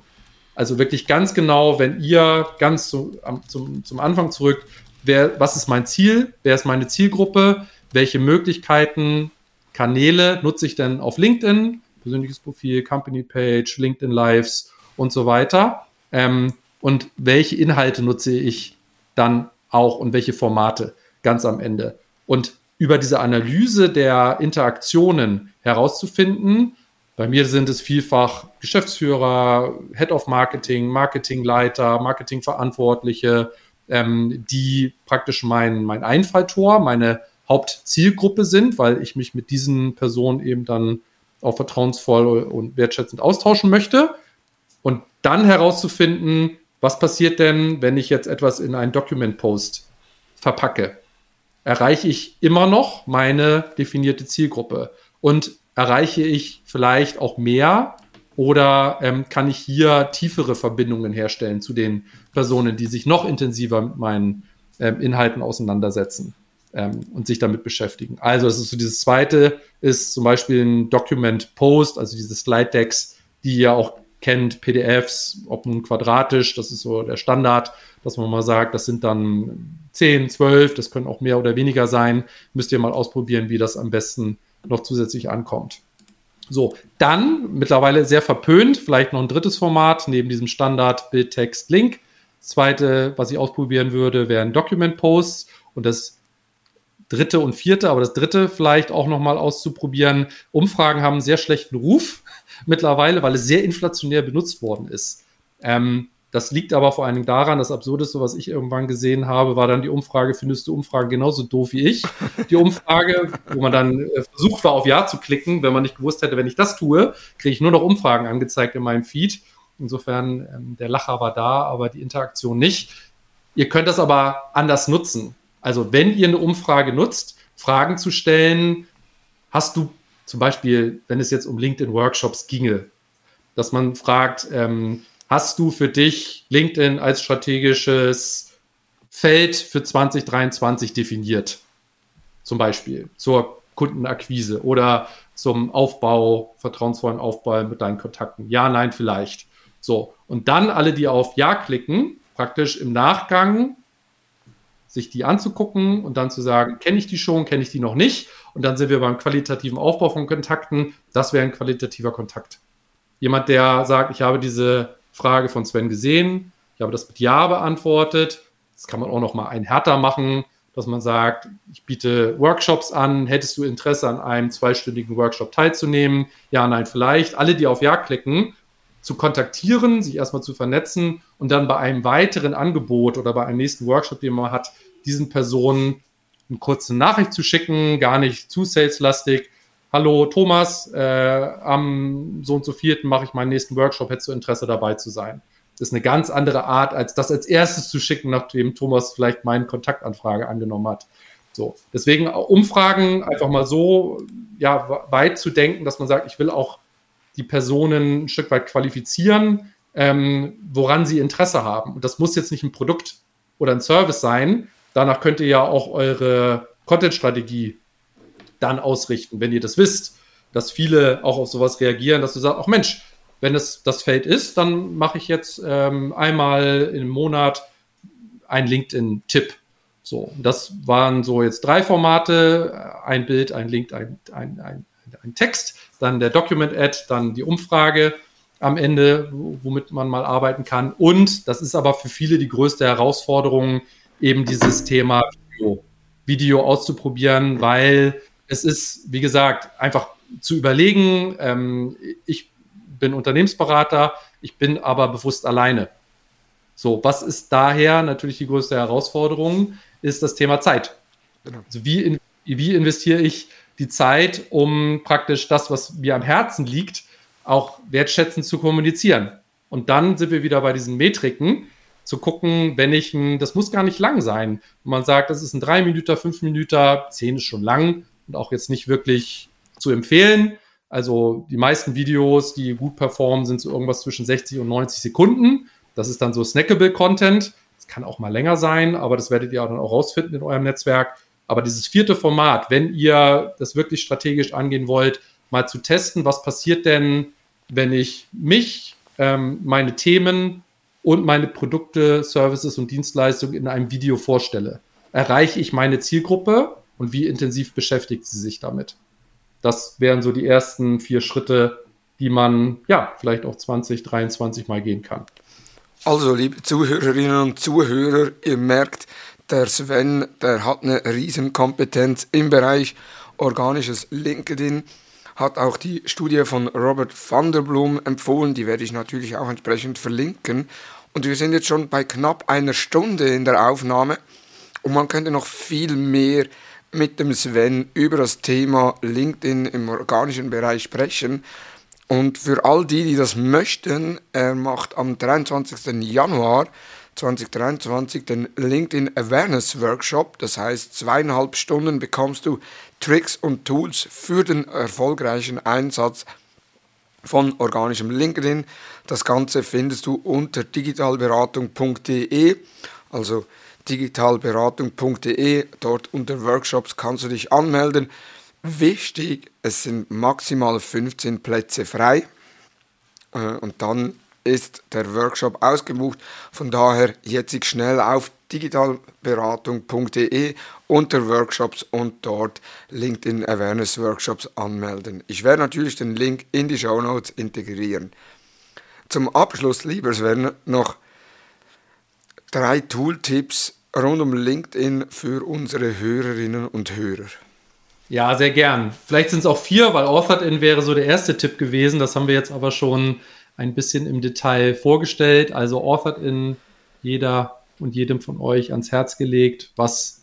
Also wirklich ganz genau, wenn ihr ganz zu, zum, zum Anfang zurück, wer, was ist mein Ziel, wer ist meine Zielgruppe, welche Möglichkeiten, Kanäle nutze ich denn auf LinkedIn, persönliches Profil, Company Page, LinkedIn Lives und so weiter. Ähm, und welche Inhalte nutze ich dann auch und welche Formate ganz am Ende. Und über diese Analyse der Interaktionen herauszufinden, bei mir sind es vielfach Geschäftsführer, Head of Marketing, Marketingleiter, Marketingverantwortliche, ähm, die praktisch mein, mein Einfalltor, meine Hauptzielgruppe sind, weil ich mich mit diesen Personen eben dann auch vertrauensvoll und wertschätzend austauschen möchte. Und dann herauszufinden, was passiert denn, wenn ich jetzt etwas in einen Document-Post verpacke? Erreiche ich immer noch meine definierte Zielgruppe? Und erreiche ich vielleicht auch mehr oder ähm, kann ich hier tiefere Verbindungen herstellen zu den Personen, die sich noch intensiver mit meinen ähm, Inhalten auseinandersetzen? ähm, und sich damit beschäftigen. Also das ist so dieses zweite, ist zum Beispiel ein Document Post, also diese Slide Decks, die ihr auch kennt, PDFs, ob nun quadratisch, das ist so der Standard, dass man mal sagt, das sind dann 10, 12, das können auch mehr oder weniger sein. Müsst ihr mal ausprobieren, wie das am besten noch zusätzlich ankommt. So, dann mittlerweile sehr verpönt, vielleicht noch ein drittes Format neben diesem Standard Bild, Text, Link. Zweite, was ich ausprobieren würde, wären Document Posts und das dritte und vierte, aber das dritte vielleicht auch nochmal auszuprobieren. Umfragen haben einen sehr schlechten Ruf mittlerweile, weil es sehr inflationär benutzt worden ist. Ähm, das liegt aber vor allen Dingen daran, das Absurdeste, was ich irgendwann gesehen habe, war dann die Umfrage, findest du Umfragen genauso doof wie ich? Die Umfrage, wo man dann äh, versucht war, auf Ja zu klicken, wenn man nicht gewusst hätte, wenn ich das tue, kriege ich nur noch Umfragen angezeigt in meinem Feed. Insofern, ähm, der Lacher war da, aber die Interaktion nicht. Ihr könnt das aber anders nutzen. Also wenn ihr eine Umfrage nutzt, Fragen zu stellen, hast du zum Beispiel, wenn es jetzt um LinkedIn-Workshops ginge, dass man fragt, ähm, hast du für dich LinkedIn als strategisches Feld für 2023 definiert? Zum Beispiel zur Kundenakquise oder zum Aufbau, vertrauensvollen Aufbau mit deinen Kontakten. Ja, nein, vielleicht. So. Und dann alle, die auf Ja klicken, praktisch im Nachgang sich die anzugucken und dann zu sagen, kenne ich die schon, kenne ich die noch nicht. Und dann sind wir beim qualitativen Aufbau von Kontakten. Das wäre ein qualitativer Kontakt. Jemand, der sagt, ich habe diese Frage von Sven gesehen, ich habe das mit Ja beantwortet. Das kann man auch noch mal ein härter machen, dass man sagt, ich biete Workshops an. Hättest du Interesse an einem zweistündigen Workshop teilzunehmen? Ja, nein, vielleicht. Alle, die auf Ja klicken, zu kontaktieren, sich erstmal zu vernetzen und dann bei einem weiteren Angebot oder bei einem nächsten Workshop, den man hat, diesen Personen eine kurze Nachricht zu schicken, gar nicht zu saleslastig. Hallo Thomas, äh, am so und so vierten mache ich meinen nächsten Workshop, hättest du Interesse dabei zu sein? Das ist eine ganz andere Art, als das als erstes zu schicken, nachdem Thomas vielleicht meine Kontaktanfrage angenommen hat. So, deswegen Umfragen einfach mal so ja, weit zu denken, dass man sagt, ich will auch die Personen ein Stück weit qualifizieren, ähm, woran sie Interesse haben. Und das muss jetzt nicht ein Produkt oder ein Service sein. Danach könnt ihr ja auch eure Content-Strategie dann ausrichten, wenn ihr das wisst, dass viele auch auf sowas reagieren, dass du sagst, ach Mensch, wenn es das Feld ist, dann mache ich jetzt ähm, einmal im Monat einen LinkedIn-Tipp. So, das waren so jetzt drei Formate, ein Bild, ein Link, ein, ein, ein, ein Text, dann der Document-Ad, dann die Umfrage am Ende, womit man mal arbeiten kann. Und das ist aber für viele die größte Herausforderung, eben dieses Thema Video, Video auszuprobieren, weil es ist, wie gesagt, einfach zu überlegen. Ähm, ich bin Unternehmensberater, ich bin aber bewusst alleine. So, was ist daher natürlich die größte Herausforderung, ist das Thema Zeit. Genau. Also wie, in, wie investiere ich die Zeit, um praktisch das, was mir am Herzen liegt, auch wertschätzend zu kommunizieren. Und dann sind wir wieder bei diesen Metriken, zu gucken, wenn ich ein, das muss gar nicht lang sein. Wenn man sagt, das ist ein 3 Minuten, 5 Minuten, 10 ist schon lang und auch jetzt nicht wirklich zu empfehlen. Also die meisten Videos, die gut performen, sind so irgendwas zwischen 60 und 90 Sekunden. Das ist dann so snackable Content. Das kann auch mal länger sein, aber das werdet ihr dann auch rausfinden in eurem Netzwerk. Aber dieses vierte Format, wenn ihr das wirklich strategisch angehen wollt, mal zu testen, was passiert denn, wenn ich mich, ähm, meine Themen und meine Produkte, Services und Dienstleistungen in einem Video vorstelle. Erreiche ich meine Zielgruppe und wie intensiv beschäftigt sie sich damit? Das wären so die ersten vier Schritte, die man ja vielleicht auch 2023 mal gehen kann. Also, liebe Zuhörerinnen und Zuhörer, ihr merkt, der Sven, der hat eine Riesenkompetenz im Bereich organisches LinkedIn hat auch die Studie von Robert van der Blum empfohlen, die werde ich natürlich auch entsprechend verlinken. Und wir sind jetzt schon bei knapp einer Stunde in der Aufnahme und man könnte noch viel mehr mit dem Sven über das Thema LinkedIn im organischen Bereich sprechen. Und für all die, die das möchten, er macht am 23. Januar 2023 den LinkedIn Awareness Workshop. Das heißt, zweieinhalb Stunden bekommst du Tricks und Tools für den erfolgreichen Einsatz von organischem LinkedIn. Das Ganze findest du unter digitalberatung.de, also digitalberatung.de. Dort unter Workshops kannst du dich anmelden. Wichtig, es sind maximal 15 Plätze frei. Äh, und dann ist der Workshop ausgebucht. Von daher jetzt schnell auf digitalberatung.de unter Workshops und dort LinkedIn Awareness Workshops anmelden. Ich werde natürlich den Link in die Show Notes integrieren. Zum Abschluss, lieber Sven, noch drei Tooltips rund um LinkedIn für unsere Hörerinnen und Hörer. Ja, sehr gern. Vielleicht sind es auch vier, weil Authored-In wäre so der erste Tipp gewesen. Das haben wir jetzt aber schon ein bisschen im Detail vorgestellt. Also Authored-In jeder und jedem von euch ans Herz gelegt. Was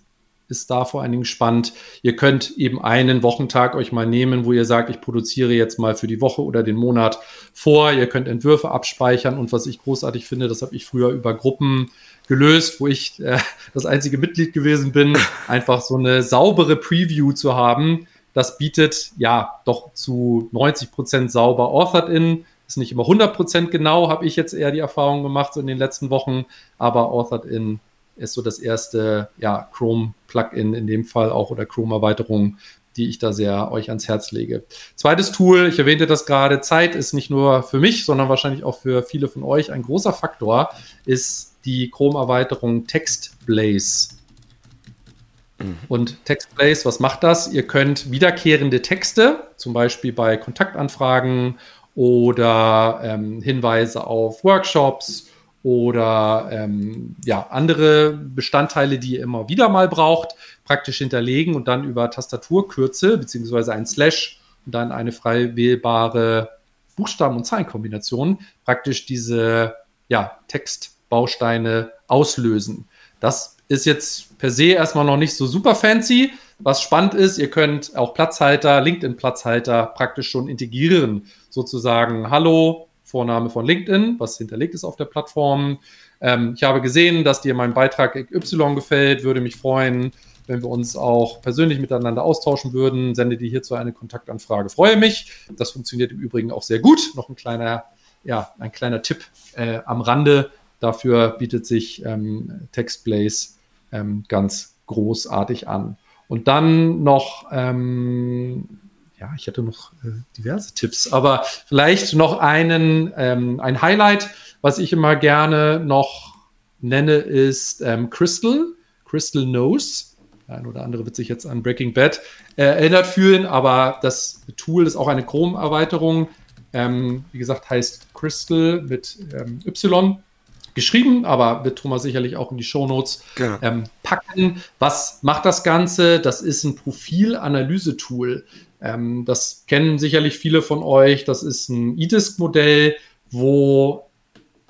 ist da vor allen Dingen spannend? Ihr könnt eben einen Wochentag euch mal nehmen, wo ihr sagt, ich produziere jetzt mal für die Woche oder den Monat vor. Ihr könnt Entwürfe abspeichern und was ich großartig finde, das habe ich früher über Gruppen gelöst, wo ich äh, das einzige Mitglied gewesen bin, einfach so eine saubere Preview zu haben. Das bietet ja doch zu 90 Prozent sauber Authored in ist nicht immer 100% genau, habe ich jetzt eher die Erfahrung gemacht so in den letzten Wochen, aber Authored in ist so das erste ja, Chrome-Plugin in dem Fall auch oder Chrome-Erweiterung, die ich da sehr euch ans Herz lege. Zweites Tool, ich erwähnte das gerade, Zeit ist nicht nur für mich, sondern wahrscheinlich auch für viele von euch ein großer Faktor, ist die Chrome-Erweiterung TextBlaze. Mhm. Und TextBlaze, was macht das? Ihr könnt wiederkehrende Texte, zum Beispiel bei Kontaktanfragen oder ähm, Hinweise auf Workshops oder ähm, ja, andere Bestandteile, die ihr immer wieder mal braucht, praktisch hinterlegen und dann über Tastaturkürze beziehungsweise ein Slash und dann eine frei wählbare Buchstaben- und Zahlenkombination praktisch diese ja, Textbausteine auslösen. Das ist jetzt per se erstmal noch nicht so super fancy, was spannend ist, ihr könnt auch Platzhalter, LinkedIn-Platzhalter praktisch schon integrieren. Sozusagen, hallo, Vorname von LinkedIn, was hinterlegt ist auf der Plattform. Ähm, ich habe gesehen, dass dir mein Beitrag Y gefällt, würde mich freuen, wenn wir uns auch persönlich miteinander austauschen würden. Sende dir hierzu eine Kontaktanfrage. Freue mich. Das funktioniert im Übrigen auch sehr gut. Noch ein kleiner, ja, ein kleiner Tipp äh, am Rande. Dafür bietet sich ähm, TextBlaze ähm, ganz großartig an. Und dann noch, ähm, ja, ich hätte noch äh, diverse Tipps, aber vielleicht noch einen, ähm, ein Highlight, was ich immer gerne noch nenne, ist ähm, Crystal, Crystal Knows. Der ein oder andere wird sich jetzt an Breaking Bad äh, erinnert fühlen, aber das Tool ist auch eine Chrome-Erweiterung. Ähm, wie gesagt, heißt Crystal mit ähm, Y geschrieben, aber wird Thomas sicherlich auch in die Shownotes genau. ähm, packen. Was macht das Ganze? Das ist ein Profilanalyse-Tool. Ähm, das kennen sicherlich viele von euch. Das ist ein E-Disk-Modell, wo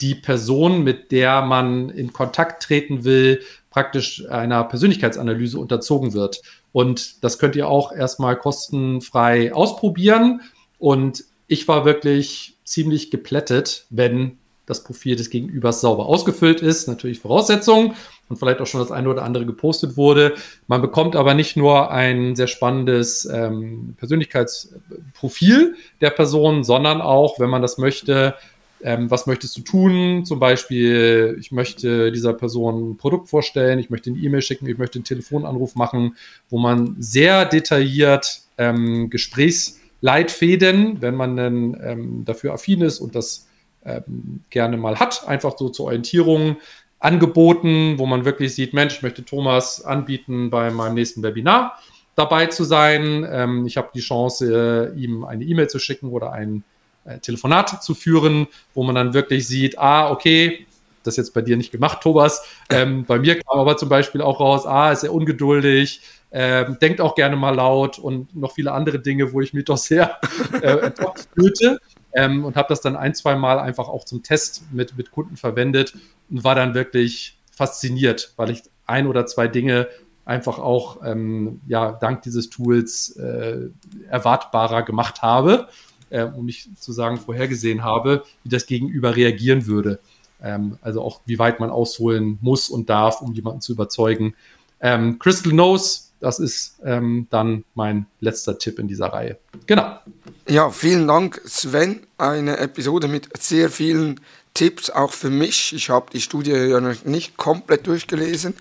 die Person, mit der man in Kontakt treten will, praktisch einer Persönlichkeitsanalyse unterzogen wird. Und das könnt ihr auch erstmal kostenfrei ausprobieren. Und ich war wirklich ziemlich geplättet, wenn das Profil des Gegenübers sauber ausgefüllt ist. Natürlich Voraussetzungen und vielleicht auch schon das eine oder andere gepostet wurde. Man bekommt aber nicht nur ein sehr spannendes ähm, Persönlichkeitsprofil der Person, sondern auch, wenn man das möchte, ähm, was möchtest du tun? Zum Beispiel, ich möchte dieser Person ein Produkt vorstellen, ich möchte eine E-Mail schicken, ich möchte einen Telefonanruf machen, wo man sehr detailliert ähm, Gesprächsleitfäden, wenn man denn ähm, dafür affin ist und das ähm, gerne mal hat, einfach so zur Orientierung angeboten, wo man wirklich sieht, Mensch, ich möchte Thomas anbieten, bei meinem nächsten Webinar dabei zu sein. Ähm, ich habe die Chance, äh, ihm eine E-Mail zu schicken oder ein äh, Telefonat zu führen, wo man dann wirklich sieht, ah, okay, das jetzt bei dir nicht gemacht, Thomas. Ähm, bei mir kam aber zum Beispiel auch raus, ah, ist er ungeduldig, ähm, denkt auch gerne mal laut und noch viele andere Dinge, wo ich mich doch sehr äh, fühlte ähm, und habe das dann ein, zwei Mal einfach auch zum Test mit, mit Kunden verwendet und war dann wirklich fasziniert, weil ich ein oder zwei Dinge einfach auch ähm, ja, dank dieses Tools äh, erwartbarer gemacht habe, äh, um nicht zu sagen vorhergesehen habe, wie das Gegenüber reagieren würde. Ähm, also auch wie weit man ausholen muss und darf, um jemanden zu überzeugen. Ähm, Crystal Knows das ist ähm, dann mein letzter Tipp in dieser Reihe. Genau. Ja, vielen Dank, Sven. Eine Episode mit sehr vielen Tipps, auch für mich. Ich habe die Studie ja noch nicht komplett durchgelesen.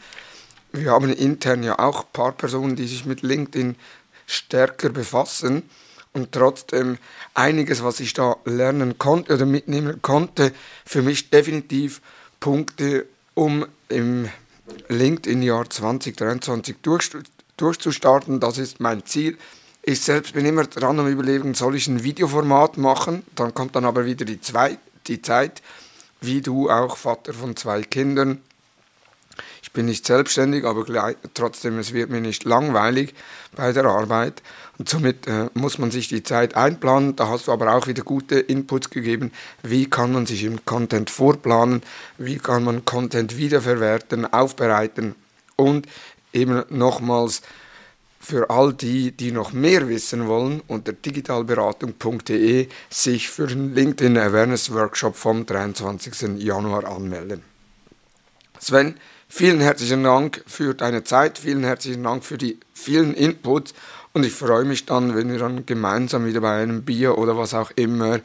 Wir haben intern ja auch ein paar Personen, die sich mit LinkedIn stärker befassen. Und trotzdem einiges, was ich da lernen konnte oder mitnehmen konnte, für mich definitiv Punkte, um im LinkedIn-Jahr 2023 durchzuführen durchzustarten. Das ist mein Ziel. Ich selbst bin immer dran am Überlegen, soll ich ein Videoformat machen? Dann kommt dann aber wieder die, zwei, die Zeit, wie du auch Vater von zwei Kindern. Ich bin nicht selbstständig, aber gleich, trotzdem, es wird mir nicht langweilig bei der Arbeit. Und somit äh, muss man sich die Zeit einplanen. Da hast du aber auch wieder gute Inputs gegeben. Wie kann man sich im Content vorplanen? Wie kann man Content wiederverwerten, aufbereiten? Und eben nochmals für all die, die noch mehr wissen wollen, unter digitalberatung.de sich für den LinkedIn Awareness Workshop vom 23. Januar anmelden. Sven, vielen herzlichen Dank für deine Zeit, vielen herzlichen Dank für die vielen Inputs und ich freue mich dann, wenn wir dann gemeinsam wieder bei einem Bier oder was auch immer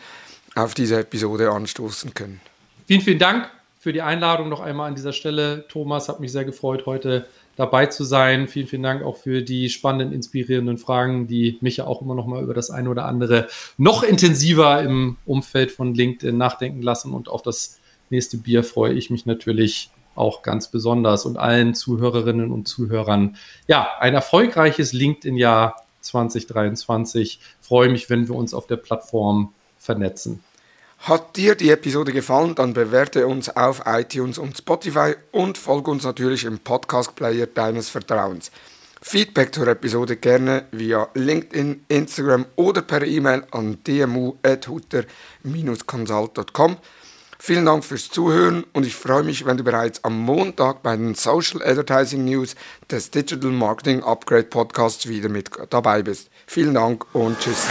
auf diese Episode anstoßen können. Vielen, vielen Dank für die Einladung noch einmal an dieser Stelle. Thomas hat mich sehr gefreut, heute dabei zu sein. Vielen, vielen Dank auch für die spannenden, inspirierenden Fragen, die mich ja auch immer noch mal über das eine oder andere noch intensiver im Umfeld von LinkedIn nachdenken lassen. Und auf das nächste Bier freue ich mich natürlich auch ganz besonders und allen Zuhörerinnen und Zuhörern. Ja, ein erfolgreiches LinkedIn-Jahr 2023. freue mich, wenn wir uns auf der Plattform vernetzen. Hat dir die Episode gefallen, dann bewerte uns auf iTunes und Spotify und folge uns natürlich im Podcast-Player deines Vertrauens. Feedback zur Episode gerne via LinkedIn, Instagram oder per E-Mail an dmu.hutter-consult.com. Vielen Dank fürs Zuhören und ich freue mich, wenn du bereits am Montag bei den Social Advertising News des Digital Marketing Upgrade Podcasts wieder mit dabei bist. Vielen Dank und tschüss.